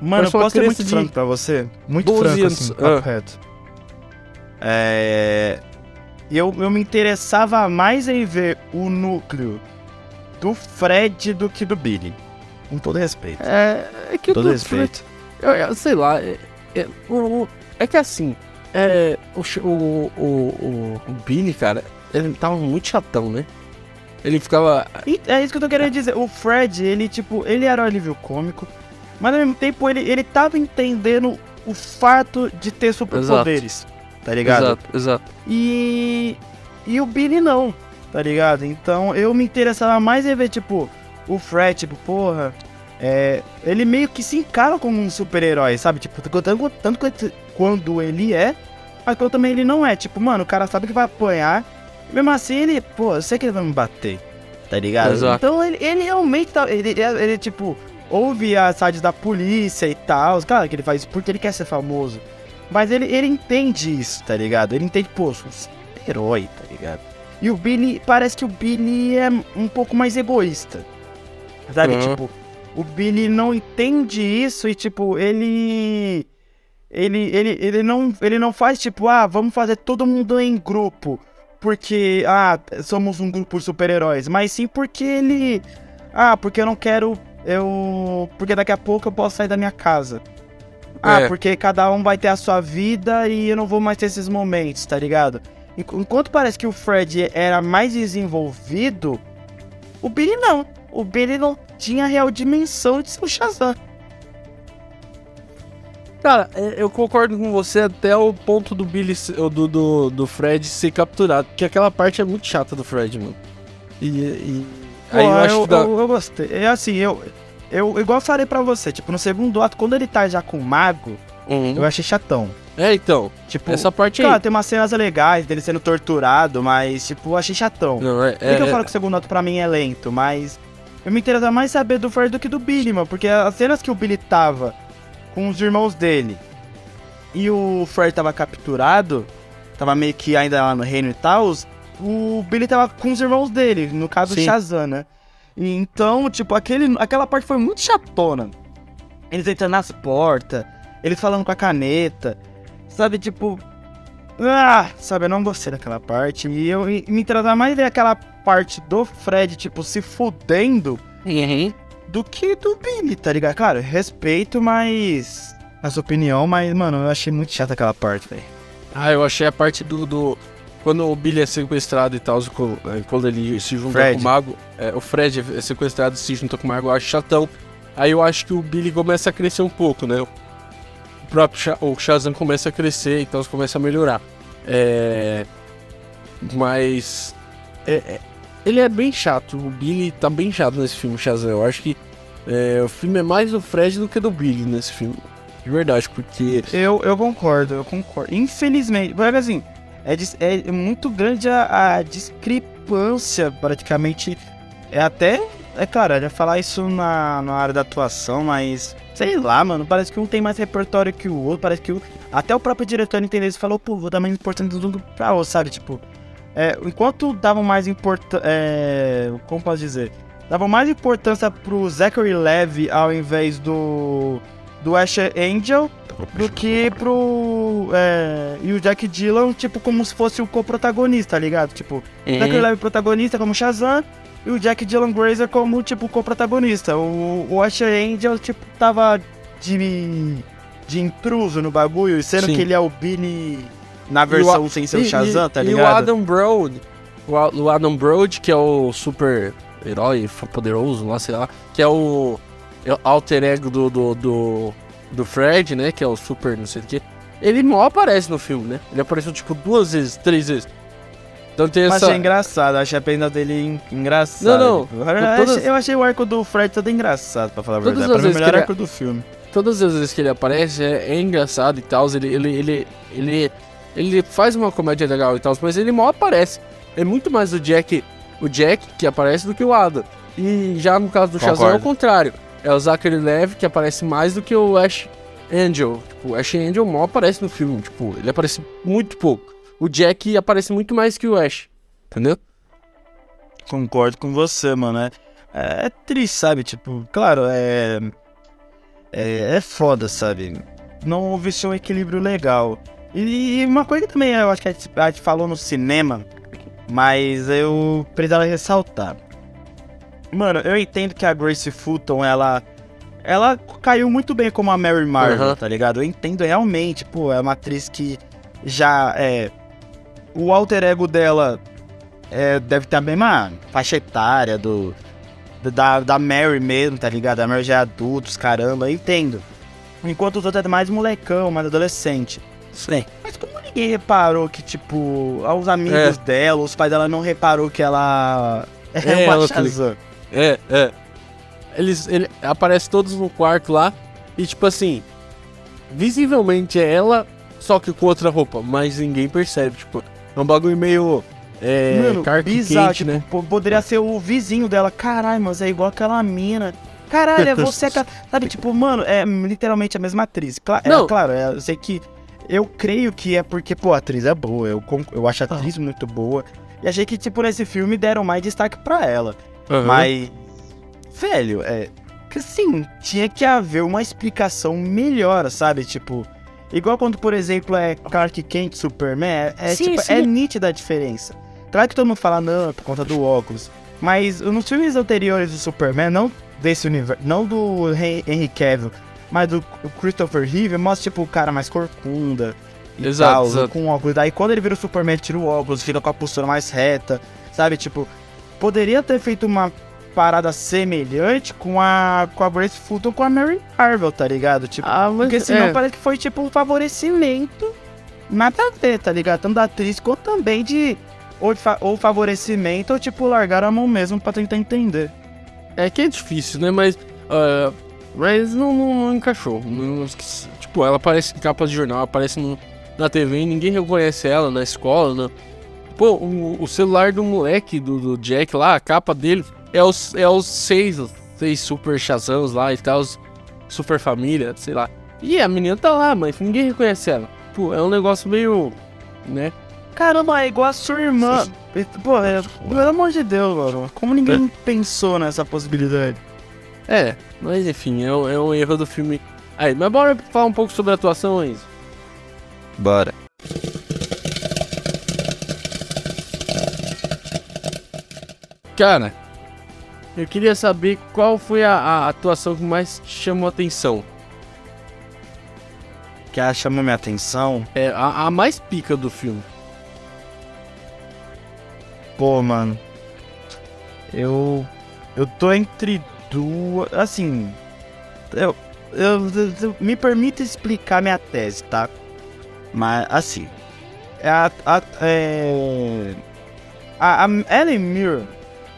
Mano, eu posso ser muito franco pra você? Muito franco, anos. assim, ah. reto. É. Eu, eu me interessava mais em ver o núcleo do Fred do que do Billy. Com todo respeito. É, é que todo respeito. Eu, eu, sei lá, é, é, o, é que assim, é, o, o, o, o Billy, cara, ele tava muito chatão, né? Ele ficava. É isso que eu tô querendo dizer. O Fred, ele, tipo, ele era um alívio cômico, mas ao mesmo tempo ele, ele tava entendendo o fato de ter superpoderes. Tá ligado? Exato, exato. E. E o Billy não, tá ligado? Então eu me interessava mais em ver, tipo, o Fred, tipo, porra, é, ele meio que se encara como um super-herói, sabe? Tipo, tanto, tanto quando ele é, mas quando também ele não é. Tipo, mano, o cara sabe que vai apanhar, mesmo assim ele, pô, eu sei que ele vai me bater, tá ligado? Exato. Então ele, ele realmente tá, ele, ele, ele, tipo, ouve as sides da polícia e tal, claro que ele faz isso porque ele quer ser famoso. Mas ele, ele entende isso, tá ligado? Ele entende, pô, sou um herói, tá ligado? E o Billy, parece que o Billy é um pouco mais egoísta. Sabe? Uhum. Tipo, o Billy não entende isso e, tipo, ele. Ele, ele, ele, não, ele não faz tipo, ah, vamos fazer todo mundo em grupo. Porque, ah, somos um grupo de super-heróis. Mas sim porque ele. Ah, porque eu não quero. Eu. Porque daqui a pouco eu posso sair da minha casa. Ah, é. porque cada um vai ter a sua vida e eu não vou mais ter esses momentos, tá ligado? Enquanto parece que o Fred era mais desenvolvido, o Billy não o Billy não tinha a real dimensão de ser o Shazam. Cara, é, eu concordo com você até o ponto do Billy, do, do, do Fred ser capturado, porque aquela parte é muito chata do Fred, mano. E, e Pô, aí eu, acho eu, que dá... eu, eu gostei. É assim, eu, eu igual eu falei pra você, tipo, no segundo ato, quando ele tá já com o mago, uhum. eu achei chatão. É, então. Tipo, essa parte aí. Cara, tem umas cenas legais dele sendo torturado, mas, tipo, eu achei chatão. Não, é, Por que é, eu falo que o segundo ato pra mim é lento, mas. Eu me interessa mais saber do Fred do que do Billy, mano. Porque as cenas que o Billy tava com os irmãos dele e o Fred tava capturado, tava meio que ainda lá no reino e tal, o Billy tava com os irmãos dele, no caso Sim. Shazam, né? E então, tipo, aquele, aquela parte foi muito chatona. Eles entrando nas portas, eles falando com a caneta, sabe, tipo. Ah, sabe, eu não gostei daquela parte. E eu e me interessa mais ver aquela parte do Fred, tipo, se fudendo. Uhum do que do Billy, tá ligado? Claro, respeito, mas. A sua opinião, mas, mano, eu achei muito chata aquela parte, velho. Ah, eu achei a parte do, do. Quando o Billy é sequestrado e tal, é, quando ele se junta Fred. com o Mago. É, o Fred é sequestrado e se junta com o Mago, eu acho chatão. Aí eu acho que o Billy começa a crescer um pouco, né? O próprio o Shazam começa a crescer, então começa a melhorar. É. Mas. É, é ele é bem chato. O Billy tá bem chato nesse filme, Shazam. Eu acho que é, o filme é mais do Fred do que do Billy nesse filme. De verdade, porque. Eu, eu concordo, eu concordo. Infelizmente, porque assim, é, é muito grande a, a discrepância, praticamente. É até. É claro, ia falar isso na, na área da atuação, mas. Sei lá, mano. Parece que um tem mais repertório que o outro. Parece que o, até o próprio diretor entendeu isso e falou, pô, vou dar mais importância do pra outro, sabe? Tipo. É, enquanto davam mais importância. É, como posso dizer? Davam mais importância pro Zachary Levy ao invés do. do Asher Angel do que pro. É, e o Jack Dillon, tipo, como se fosse o co-protagonista, tá ligado? Tipo, uhum. Zachary Levy protagonista como Shazam e o Jack Dylan Grazer como, tipo, co-protagonista. O, o Asher Angel, tipo, tava de. de intruso no bagulho, sendo Sim. que ele é o Billy na versão o, sem ser o Shazam, tá ligado? E o Adam Brody, o Adam Brody, que é o super herói poderoso lá, sei lá, que é o alter ego do, do, do, do Fred, né, que é o super não sei o que, ele mal aparece no filme, né? Ele apareceu tipo duas vezes, três vezes. Então tem essa... Achei engraçado, achei a pena dele engraçado. Não, não. Eu, todas... achei, eu achei o arco do Fred todo engraçado, pra falar a verdade. Pra mim, o melhor arco do filme. Todas as vezes que ele aparece é, é engraçado e tal, ele, ele, ele, ele ele faz uma comédia legal e tal, mas ele mal aparece. É muito mais o Jack, o Jack que aparece do que o Adam. E já no caso do Shazam é o contrário. É o Zachary Levi que aparece mais do que o Ash Angel. Tipo, o Ash Angel mal aparece no filme, tipo, ele aparece muito pouco. O Jack aparece muito mais que o Ash, entendeu? Concordo com você, mano. É, é triste, sabe? Tipo, claro, é, é. É foda, sabe? Não houve um equilíbrio legal. E, uma coisa que também eu acho que a gente, a gente falou no cinema, mas eu precisava ressaltar. Mano, eu entendo que a Grace Fulton, ela. Ela caiu muito bem como a Mary Marvel, uhum. tá ligado? Eu entendo realmente, pô, é uma atriz que já é. O alter ego dela é, deve ter a mesma faixa etária do. Da, da Mary mesmo, tá ligado? A Mary já é adultos, caramba, eu entendo. Enquanto os outros é mais molecão, mais adolescente. Sim. Mas como ninguém reparou que, tipo, os amigos é. dela, os pais dela não reparou que ela é, é uma Shazam. É, é. Eles ele, aparecem todos no quarto lá e, tipo assim, visivelmente é ela, só que com outra roupa, mas ninguém percebe, tipo, é um bagulho meio. É, Mano, bizarro, tipo, né? Poderia ser o vizinho dela. Caralho, mas é igual aquela mina. Caralho, é você. sabe, tipo, mano, é literalmente a mesma atriz. Cla é, claro, é, eu sei que eu creio que é porque, pô, a atriz é boa. Eu, eu acho a ah. atriz muito boa. E achei que, tipo, nesse filme deram mais destaque para ela. Uhum. Mas, velho, é. Que assim, tinha que haver uma explicação melhor, sabe? Tipo, igual quando, por exemplo, é Clark Kent Superman, é, é sim, tipo, sim. é nítida a diferença. Claro que todo mundo fala, não, é por conta do óculos. Mas nos filmes anteriores do Superman, não desse universo, não do Henry Cavill, mas do Christopher Reeve mostra, tipo, o cara mais corcunda e exato, tal, exato. com óculos. Daí quando ele vira o Superman, tira o óculos, fica com a postura mais reta, sabe? Tipo, poderia ter feito uma parada semelhante com a, com a Grace Fulton com a Mary Marvel, tá ligado? Tipo, ah, mas, porque senão é. parece que foi tipo um favorecimento. Nada a ver, tá ligado? Tanto da atriz quanto também de ou, fa ou favorecimento ou tipo largar a mão mesmo pra tentar entender. É que é difícil, né? Mas. Uh, mas não, não, não encaixou. Não, tipo, ela aparece em capas de jornal, aparece no, na TV e ninguém reconhece ela na escola. Né? Pô, o, o, celular do moleque, do, do, Jack lá, a capa dele é os, é os seis, seis super chazãos lá e tal, os super família, sei lá. E a menina tá lá, mas ninguém reconhece ela. Pô, é um negócio meio. né? Caramba, é igual a sua irmã. Pô, é, pelo amor de Deus, mano. Como ninguém é. pensou nessa possibilidade? É, mas enfim, é um, é um erro do filme. Aí, mas bora falar um pouco sobre a atuação, Enzo. Bora. Cara, eu queria saber qual foi a, a atuação que mais te chamou a atenção. Que a chamou minha atenção? É, a, a mais pica do filme. Pô, mano. Eu. Eu tô entre duas. Assim. Eu, eu, eu, me permita explicar minha tese, tá? Mas, assim. A, a, é, a, a Ellen Mirror,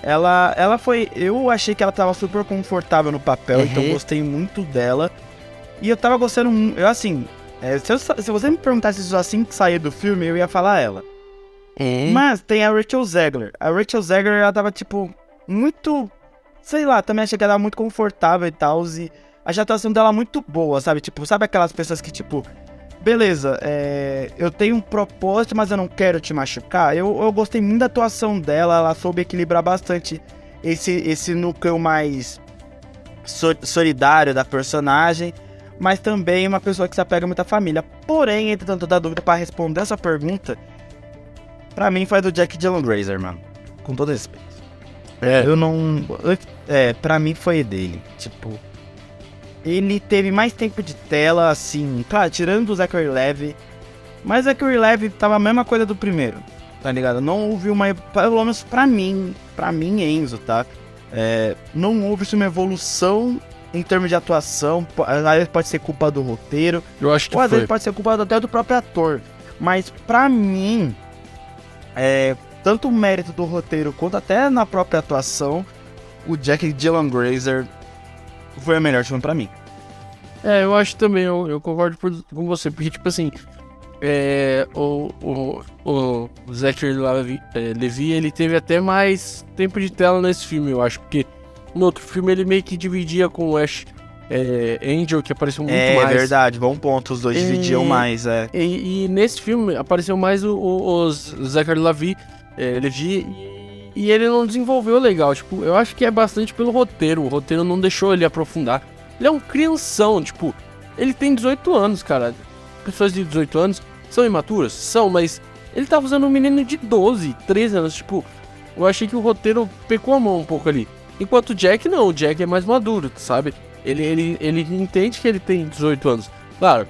ela, ela foi. Eu achei que ela tava super confortável no papel, uhum. então gostei muito dela. E eu tava gostando. Eu, assim. É, se, eu, se, você me perguntasse isso assim que sair do filme, eu ia falar ela. É. Mas tem a Rachel Zegler. A Rachel Zegler, ela tava, tipo, muito. Sei lá, também achei que ela tava muito confortável e tal. E a atuação dela muito boa, sabe? Tipo, sabe aquelas pessoas que, tipo, beleza, é, eu tenho um propósito, mas eu não quero te machucar. Eu, eu gostei muito da atuação dela, ela soube equilibrar bastante esse, esse núcleo mais solidário da personagem, mas também uma pessoa que se apega muito à família. Porém, entretanto, da dúvida para responder essa pergunta, Pra mim foi do Jack Dylan Grazer, mano. Com todo respeito. É. Eu não. É, pra mim foi dele. Tipo. Ele teve mais tempo de tela, assim. Claro, tirando do Zachary Levy. Mas Zachary Levy tava a mesma coisa do primeiro. Tá ligado? Não houve uma. Pelo menos pra mim. Pra mim, Enzo, tá? É, não houve uma evolução em termos de atuação. Às vezes pode ser culpa do roteiro. Eu acho que Ou às foi. vezes pode ser culpa até do próprio ator. Mas pra mim, é, tanto o mérito do roteiro quanto até na própria atuação, o Jack Dylan Grazer foi a melhor filme para mim. É, eu acho também, eu, eu concordo por, com você, porque, tipo assim, é, o, o, o Zachary Levi, é, Levi, ele teve até mais tempo de tela nesse filme, eu acho, porque no outro filme ele meio que dividia com o Ash é, Angel, que apareceu muito é, mais. É verdade, bom ponto, os dois e, dividiam mais, é. E, e, nesse filme apareceu mais o, o, os Zachary Levi, é, Levi e, e ele não desenvolveu legal, tipo, eu acho que é bastante pelo roteiro, o roteiro não deixou ele aprofundar. Ele é um crianção, tipo, ele tem 18 anos, cara. Pessoas de 18 anos são imaturas? São, mas ele tá usando um menino de 12, 13 anos, tipo, eu achei que o roteiro pecou a mão um pouco ali. Enquanto o Jack não, o Jack é mais maduro, sabe? Ele, ele, ele entende que ele tem 18 anos. Claro,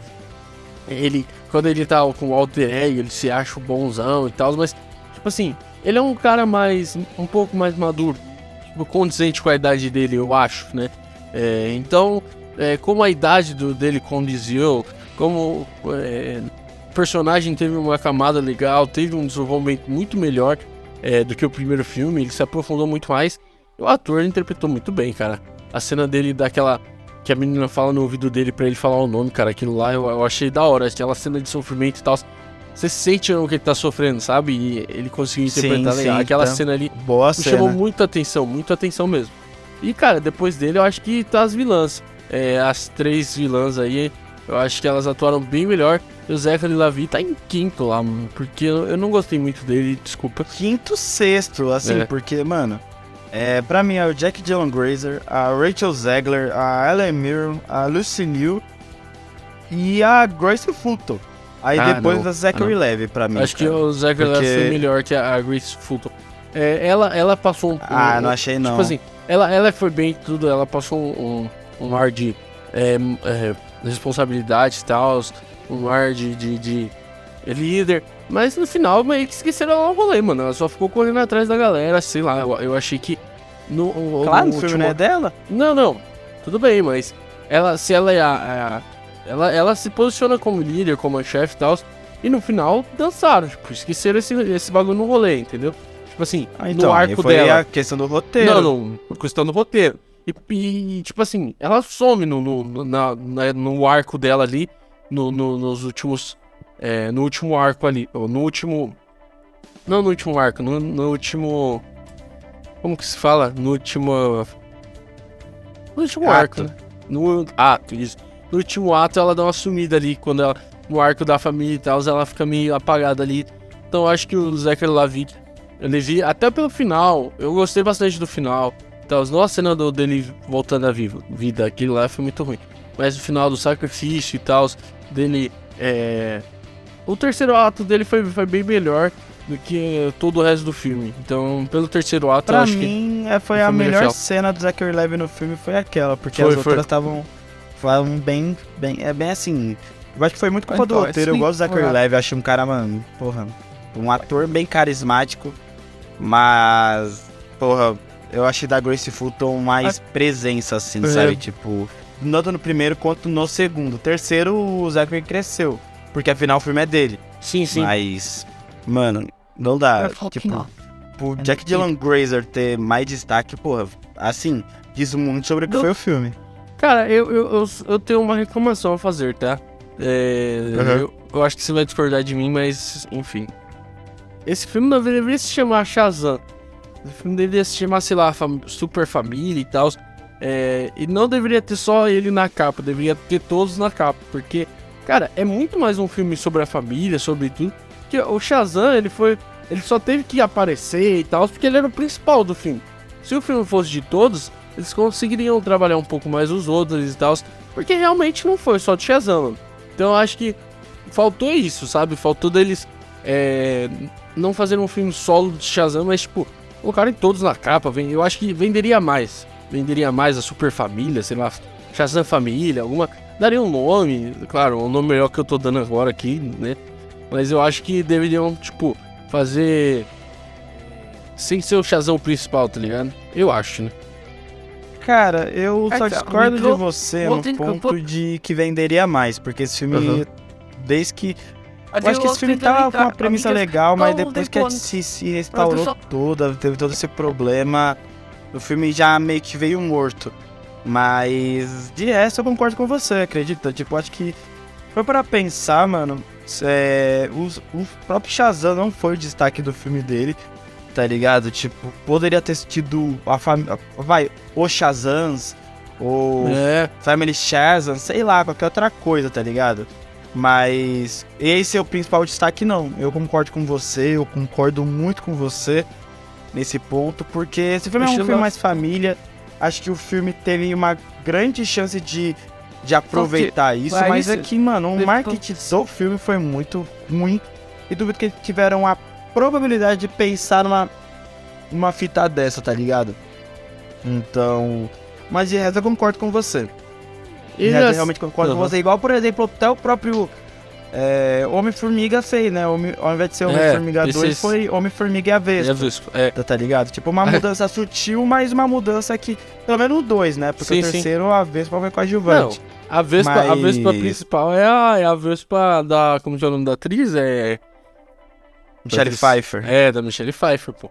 ele, quando ele tá com o alter ego, ele se acha bonzão e tal, mas, tipo assim, ele é um cara mais, um pouco mais maduro, tipo, condizente com a idade dele, eu acho, né? É, então, é, como a idade do, dele condizeu, como é, o personagem teve uma camada legal, teve um desenvolvimento muito melhor é, do que o primeiro filme, ele se aprofundou muito mais, o ator interpretou muito bem, cara a cena dele daquela. Que a menina fala no ouvido dele para ele falar o nome, cara. Aquilo lá eu, eu achei da hora. Aquela cena de sofrimento e tal. Você sente o que ele tá sofrendo, sabe? E ele conseguiu interpretar sim, sim, Aquela tá. cena ali Boa me cena. chamou muita atenção, muita atenção mesmo. E, cara, depois dele eu acho que tá as vilãs. É, as três vilãs aí, eu acho que elas atuaram bem melhor. E o Zachary Lavi tá em quinto lá, mano. Porque eu, eu não gostei muito dele, desculpa. Quinto, sexto, assim, é. porque, mano. É, pra mim é o Jack Dylan Grazer, a Rachel Zegler, a Ellen Mirren, a Lucy Liu e a Grace Fulton. Aí ah, depois não. a Zachary ah, Levy pra mim. Acho cara. que o Zachary Porque... Levy foi melhor que a Grace Fulton. É, ela, ela passou um. Ah, não achei não. Tipo assim, ela, ela foi bem tudo, ela passou um, um, um ar de é, é, responsabilidade e tal, um ar de, de, de líder. Mas no final meio que esqueceram o rolê, mano. Ela só ficou correndo atrás da galera, sei lá. Eu, eu achei que No, claro, no, filme não é dela? Não, não. Tudo bem, mas ela, se ela é a, a ela, ela se posiciona como líder, como chefe e tal. E no final dançaram, tipo, esqueceram esse, esse bagulho no rolê, entendeu? Tipo assim, ah, então, no arco foi dela. a questão do roteiro. Não, não, questão do roteiro. E, e, tipo assim, ela some no, no, na, na, no arco dela ali, no, no nos últimos. É, no último arco ali, ou no último. Não no último arco, no, no último. Como que se fala? No último. No último ato. arco, né? No ato, isso. No último ato ela dá uma sumida ali, quando ela. No arco da família e tal, ela fica meio apagada ali. Então eu acho que o Zachary Lavitt, ele vi até pelo final, eu gostei bastante do final. Então, nossa, a cena do, dele voltando à vida, aquilo lá foi muito ruim. Mas o final do sacrifício e tal, dele. É... O terceiro ato dele foi, foi bem melhor do que todo o resto do filme. Então, pelo terceiro ato, pra eu acho mim, que. É, foi a melhor cena do Zachary Levi no filme foi aquela, porque foi, as outras estavam. Falavam bem, bem. É bem assim. Eu acho que foi muito culpa então, do roteiro. Eu gosto do Zachary Levi, acho um cara, mano, porra. Um ator bem carismático. Mas. Porra, eu achei da Grace Fulton mais ah, presença, assim, é. sabe? Tipo, tanto no primeiro quanto no segundo. Terceiro, o Zachary cresceu. Porque afinal o filme é dele. Sim, sim. Mas, mano, não dá. Tipo, o Jack Dylan Grazer ter mais destaque, porra, assim, diz muito sobre o que foi o filme. Cara, eu, eu, eu, eu, tenho uma reclamação a fazer, tá? É, uhum. eu, eu, acho que você vai discordar de mim, mas, enfim. Esse filme não deveria se chamar Shazam. O filme deveria se chamar, sei lá, fam Super Família e tal. É, e não deveria ter só ele na capa, deveria ter todos na capa. Porque, cara, é muito mais um filme sobre a família, sobre tudo. Que o Shazam, ele foi. Ele só teve que aparecer e tal, porque ele era o principal do filme. Se o filme fosse de todos, eles conseguiriam trabalhar um pouco mais os outros e tal. Porque realmente não foi só de Shazam. Então eu acho que faltou isso, sabe? Faltou deles é, não fazer um filme solo de Shazam, mas tipo, colocarem todos na capa, eu acho que venderia mais. Venderia mais a Super Família, sei lá, Shazam Família, alguma. Daria um nome, claro, um nome melhor que eu tô dando agora aqui, né? Mas eu acho que deveriam, tipo, fazer. Sem ser o Shazam principal, tá ligado? Eu acho, né? Cara, eu só discordo de você no ponto de que venderia mais, porque esse filme, uhum. desde que eu acho que esse filme tava com uma premissa legal, mas depois que a se, se restaurou toda, teve todo esse problema, o filme já meio que veio morto. Mas de resto eu concordo com você, acredita? Tipo, acho que foi para pensar, mano. É, o, o próprio Shazam não foi o destaque do filme dele, tá ligado? Tipo, poderia ter tido a família. Vai, o Shazams, ou é. Family Shazam, sei lá, qualquer outra coisa, tá ligado? Mas esse é o principal destaque, não. Eu concordo com você, eu concordo muito com você nesse ponto, porque esse filme é um filme mais família. Acho que o filme teve uma grande chance de, de aproveitar isso, mas isso, aqui, mano, o marketing do filme foi muito ruim. E duvido que tiveram a probabilidade de pensar numa uma fita dessa, tá ligado? Então. Mas de resto eu concordo com você. E eu realmente concordo uhum. com você. Igual, por exemplo, até o próprio é, Homem-Formiga fez, né? Homem, ao invés de ser Homem-Formiga é, 2, foi Homem-Formiga e a Vespa. É. Tá, tá ligado? Tipo, uma mudança sutil, mas uma mudança que. Pelo menos o 2, né? Porque sim, o terceiro, sim. a Vespa vai com a Não, a Vespa, mas... a Vespa principal é a, é a Vespa da. Como é o nome da atriz? É. Michelle Pfeiffer. É, da Michelle Pfeiffer, pô.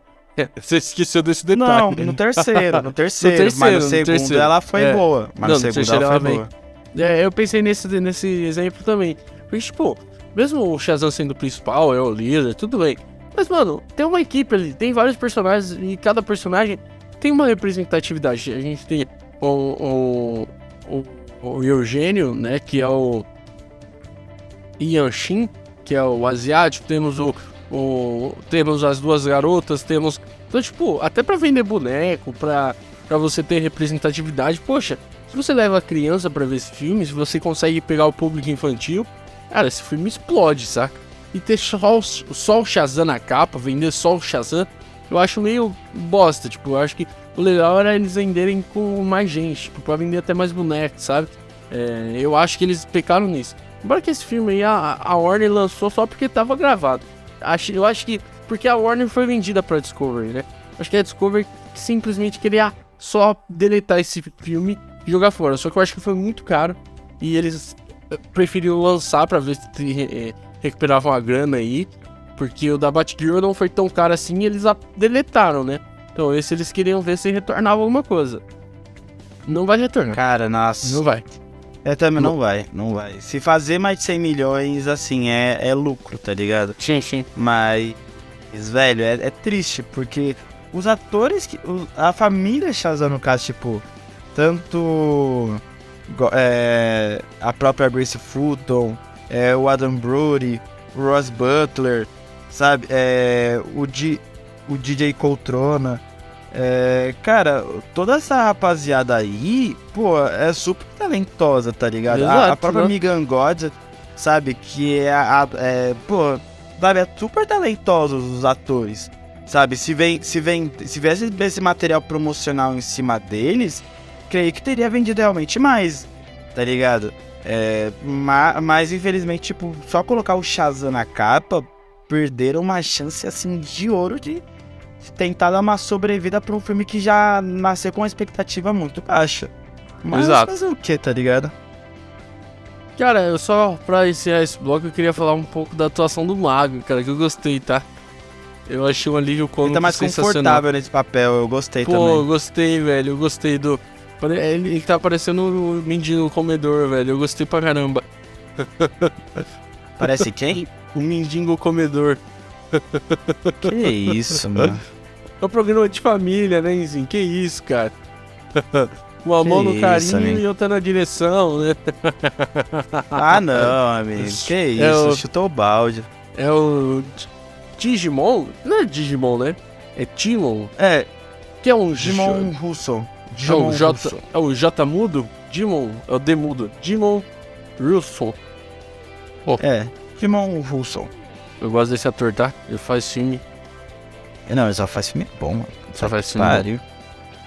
Você esqueceu desse detalhe. Não, no terceiro, no terceiro. no terceiro mas no segundo terceiro. ela foi é. boa. Mas não, no segundo ela foi boa. É, eu pensei nesse, nesse exemplo também. Porque, tipo, mesmo o Shazam sendo o principal, é o líder, tudo bem. Mas, mano, tem uma equipe ali, tem vários personagens e cada personagem tem uma representatividade. A gente tem o, o, o, o Eugênio, né, que é o Ian Shin, que é o asiático. Temos o, o, temos as duas garotas, temos. Então, tipo, até para vender boneco, pra, pra você ter representatividade, poxa, se você leva a criança para ver esse filme, se você consegue pegar o público infantil, cara, esse filme explode, saca? E ter só só o Shazam na capa, vender só o Shazam, eu acho meio bosta, tipo, eu acho que o legal era eles venderem com mais gente, tipo, pra vender até mais bonecos, sabe? É, eu acho que eles pecaram nisso. Embora que esse filme aí a, a Warner lançou só porque tava gravado. Acho, eu acho que. Porque a Warner foi vendida pra Discovery, né? Acho que a Discovery simplesmente queria só deletar esse filme e jogar fora. Só que eu acho que foi muito caro e eles eh, preferiram lançar para ver se eh, recuperavam a grana aí, porque o da Batgirl não foi tão caro assim e eles deletaram, né? Então esse eles queriam ver se retornava alguma coisa. Não vai retornar. Cara, nossa. Não vai. É, também não, vai, não vai. Se fazer mais de 100 milhões, assim, é, é lucro, tá ligado? Sim, sim. Mas, velho, é, é triste, porque os atores, que, a família Shazam, no caso, tipo, tanto é, a própria Grace Fulton, é, o Adam Brody, o Ross Butler, sabe? É, o, Di, o DJ Coltrona, é, cara, toda essa rapaziada aí, pô, é super talentosa, tá ligado? Exato, a, a, própria né? Megan God, sabe, que é, a, é pô, sabe, é super talentosos os atores, sabe? Se vem, se vem, se viesse esse material promocional em cima deles, creio que teria vendido realmente mais, tá ligado? É, mas, mas infelizmente, tipo, só colocar o Shazam na capa, perderam uma chance assim de ouro de tentar dar uma sobrevida pra um filme que já nasceu com uma expectativa muito baixa. Mas Exato. fazer o que, tá ligado? Cara, eu só pra encerrar esse bloco eu queria falar um pouco da atuação do Mago, cara, que eu gostei, tá? Eu achei um alívio cômico Ele tá mais confortável nesse papel, eu gostei Pô, também. Pô, eu gostei, velho, eu gostei do... Ele, ele tá parecendo o mendigo comedor, velho, eu gostei pra caramba. Parece quem? o mendigo comedor. Que isso, mano. É um programa de família, né, Enzinho? Que isso, cara. Uma que mão no carinho amigo. e outra na direção, né? Ah, não, amigo. Que é isso, é o... chutou o balde. É o Digimon? Não é Digimon, né? É Timon. É. Que é um Digimon russo. Digimon é o J, russo. É o J mudo? Digimon. É o D mudo. Digimon russo. Oh. É, Digimon russo. Eu gosto desse ator, tá? Ele faz filme. Não, ele só faz filme bom, mano. Só faz filme Pariu. bom.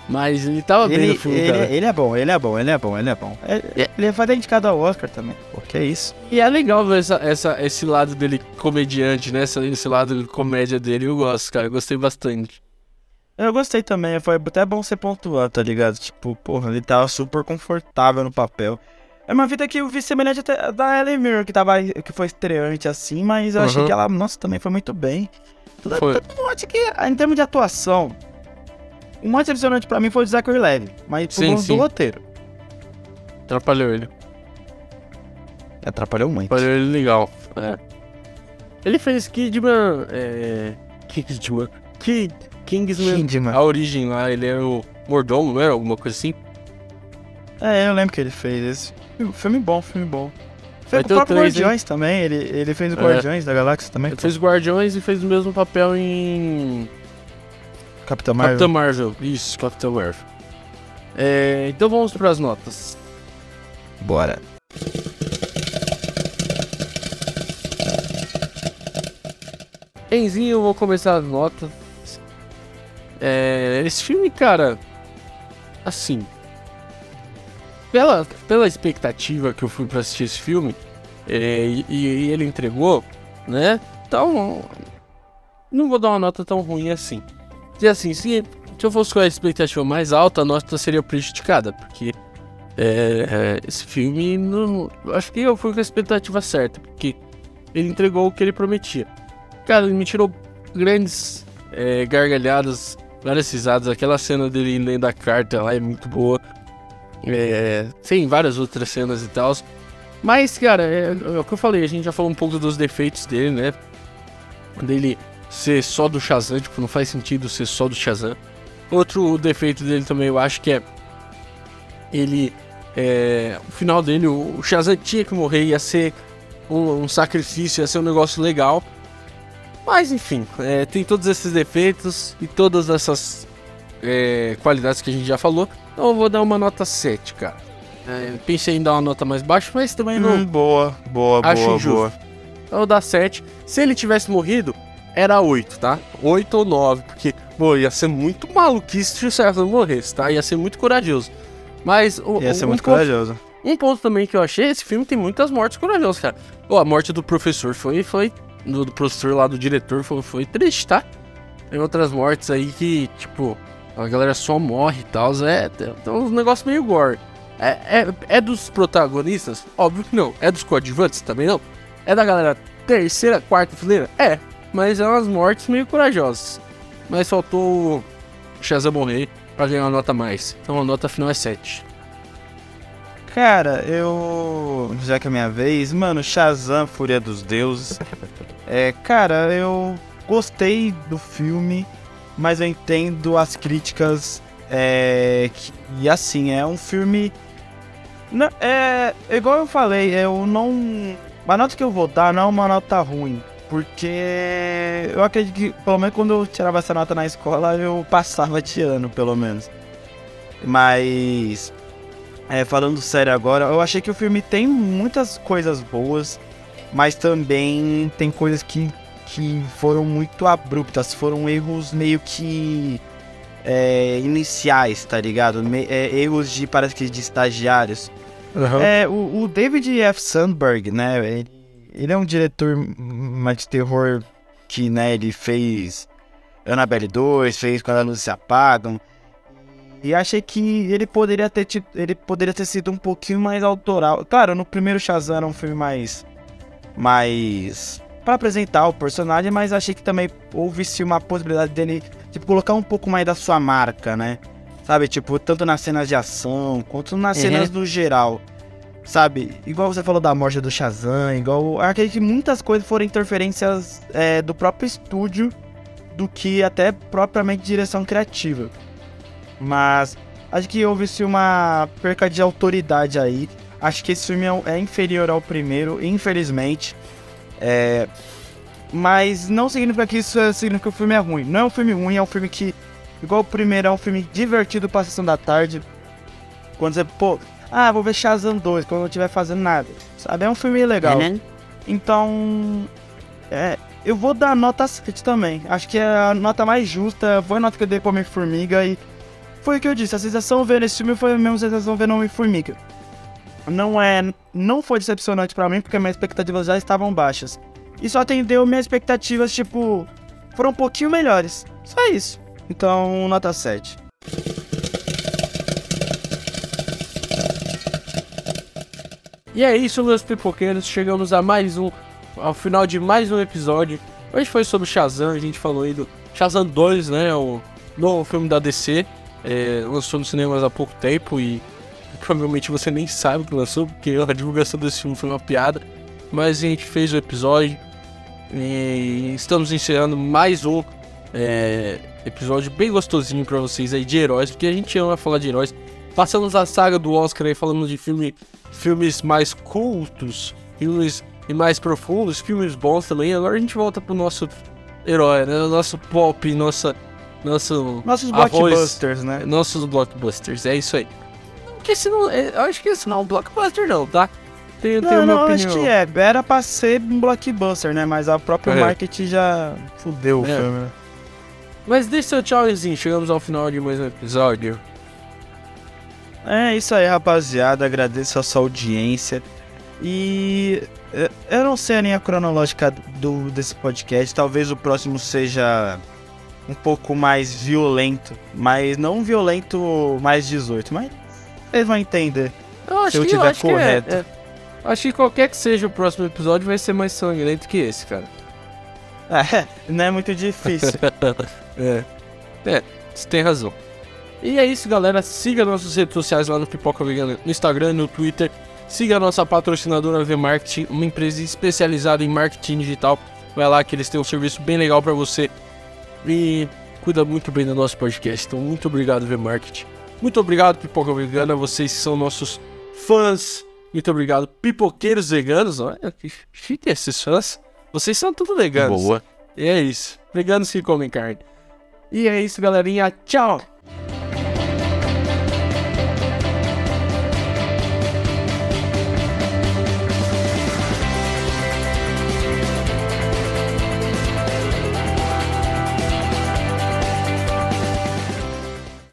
Mas ele tava ele, bem no filme, ele, cara. Ele é bom, ele é bom, ele é bom, ele é bom. Ele, é. ele vai dar indicado ao Oscar também. Pô, que é isso. E é legal ver essa, essa, esse lado dele comediante, né? Esse, esse lado de comédia dele. Eu gosto, cara. Eu gostei bastante. Eu gostei também. Foi até bom você pontuar, tá ligado? Tipo, porra, ele tava super confortável no papel. É uma vida que eu vi semelhante até da Ellen Mirror, que, tava, que foi estreante assim, mas eu uhum. achei que ela, nossa, também foi muito bem. Tudo, foi. Tudo, acho que, em termos de atuação, o mais decepcionante pra mim foi o Zachary Levy, mas por sim, sim. do roteiro. Atrapalhou ele. Atrapalhou muito. Atrapalhou ele legal. É. Ele fez Kidman. É. Kidman. Kid, Kingsman. Kidman. A origem lá, ele é o mordomo, não era? Alguma coisa assim? É, eu lembro que ele fez esse. Filme bom, filme bom. Fez o próprio Guardiões hein? também, ele, ele fez o é. Guardiões da Galáxia também. Ele fez o Guardiões e fez o mesmo papel em. Capitão Marvel. Capitão Marvel, isso, Capitão Marvel. É, então vamos para as notas. Bora. Enzinho, eu vou começar as notas. É, esse filme, cara, assim, pela, pela expectativa que eu fui para assistir esse filme, é, e, e, ele entregou, né? Então, não vou dar uma nota tão ruim assim. E assim, se, se eu fosse com a expectativa mais alta, a nota seria prejudicada, porque é, é, esse filme, não, acho que eu fui com a expectativa certa, porque ele entregou o que ele prometia. Cara, ele me tirou grandes é, gargalhadas, várias risadas. Aquela cena dele lendo a carta lá é muito boa. É, tem várias outras cenas e tal. Mas, cara, é, é, o que eu falei, a gente já falou um pouco dos defeitos dele, né? Dele ser só do Shazam, tipo, não faz sentido ser só do Shazam. Outro defeito dele também eu acho que é. Ele. É, o final dele, o Shazam tinha que morrer, ia ser um, um sacrifício, ia ser um negócio legal. Mas enfim, é, tem todos esses defeitos e todas essas é, qualidades que a gente já falou. Então eu vou dar uma nota 7, cara. É, pensei em dar uma nota mais baixa, mas também não. Hum, boa, boa, acho boa, injusto. boa. Então eu vou dar 7. Se ele tivesse morrido, era 8, tá? 8 ou 9, porque, pô, ia ser muito maluquice se o César morresse, tá? Ia ser muito corajoso. Mas. O, ia ser um muito ponto, corajoso. Um ponto também que eu achei: esse filme tem muitas mortes corajosas, cara. Pô, a morte do professor foi. foi do, do professor lá, do diretor, foi, foi triste, tá? Tem outras mortes aí que, tipo A galera só morre e tal. É, é um negócio meio gore. É, é, é dos protagonistas? Óbvio que não. É dos coadjuvantes? Também não. É da galera terceira, quarta fileira? É. Mas é umas mortes meio corajosas. Mas faltou o Shazam morrer pra ganhar uma nota mais. Então a nota final é 7. Cara, eu. Já que é minha vez, mano, Shazam, Fúria dos Deuses. É, cara, eu gostei do filme, mas eu entendo as críticas. É. Que, e assim, é um filme. Não, é. Igual eu falei, eu não. A nota que eu vou dar não é uma nota ruim. Porque eu acredito que, pelo menos quando eu tirava essa nota na escola, eu passava ano, pelo menos. Mas é, falando sério agora, eu achei que o filme tem muitas coisas boas, mas também tem coisas que, que foram muito abruptas, foram erros meio que é, iniciais, tá ligado? Me, é, erros de, parece que de estagiários. Uhum. É, o, o, David F. Sandberg, né, ele, ele é um diretor mais de terror que, né, ele fez Annabelle 2, fez Quando as Luzes Se Apagam, e achei que ele poderia ter tido, ele poderia ter sido um pouquinho mais autoral. Claro, no primeiro Shazam era um filme mais mais para apresentar o personagem, mas achei que também houve-se uma possibilidade dele tipo colocar um pouco mais da sua marca, né? Sabe, tipo, tanto nas cenas de ação quanto nas uhum. cenas no geral. Sabe, igual você falou da morte do Shazam, igual. Acredito que muitas coisas foram interferências é, do próprio estúdio do que até propriamente direção criativa. Mas acho que houve-se uma perca de autoridade aí. Acho que esse filme é, é inferior ao primeiro, infelizmente. É, mas não significa que isso significa que o filme é ruim. Não é um filme ruim, é um filme que, igual o primeiro, é um filme divertido pra sessão da tarde. Quando você, pô, ah, vou ver Shazam 2 quando não estiver fazendo nada. Sabe? É um filme legal. Uhum. Então, é, eu vou dar nota 7 também. Acho que é a nota mais justa. Foi a nota que eu dei pra Homem-Formiga e foi o que eu disse, a sensação vendo esse filme foi a mesma sensação vendo Homem-Formiga. Não é. Não foi decepcionante para mim, porque minhas expectativas já estavam baixas. E só atendeu minhas expectativas, tipo. Foram um pouquinho melhores. Só isso. Então, nota 7. E é isso, meus pipoqueiros. Chegamos a mais um. Ao final de mais um episódio. Hoje foi sobre Shazam, a gente falou aí do Shazam 2, né? O novo filme da DC. É, lançou nos cinemas há pouco tempo e provavelmente você nem sabe que lançou, porque a divulgação desse filme foi uma piada. Mas a gente fez o episódio e estamos encerrando mais um é, episódio bem gostosinho para vocês aí de heróis, porque a gente ama falar de heróis. Passamos a saga do Oscar aí, falamos de filme, filmes mais cultos, filmes mais profundos, filmes bons também. Agora a gente volta pro nosso herói, né? Nosso pop, nossa nosso nossos blockbusters, né? Nossos blockbusters, é isso aí. Que esse não, é, eu acho que esse não é um blockbuster não, tá? Tenho, não, tenho não, acho que é. Era pra ser um blockbuster, né? Mas a própria é. marketing já fudeu o é. filme, né? Mas deixa seu tchauzinho, chegamos ao final de mais um episódio. É isso aí, rapaziada. Agradeço a sua audiência. E eu não sei a linha cronológica do, desse podcast. Talvez o próximo seja um pouco mais violento, mas não violento mais 18, mas eles vão entender eu se eu tiver eu correto. Que é, é. Acho que qualquer que seja o próximo episódio vai ser mais sangrento que esse, cara. É, não é muito difícil. é. É, você tem razão. E é isso, galera. Siga nossas redes sociais lá no Pipoca Vegana, no Instagram, no Twitter. Siga a nossa patrocinadora V-Marketing, uma empresa especializada em marketing digital. Vai lá que eles têm um serviço bem legal para você e cuida muito bem do nosso podcast. Então, muito obrigado, V-Market. Muito obrigado, Pipoca Vegana, vocês são nossos fãs. Muito obrigado, pipoqueiros veganos. Olha que chique esses fãs. Vocês são tudo veganos. Boa. E é isso. Veganos que comem carne. E é isso, galerinha. Tchau!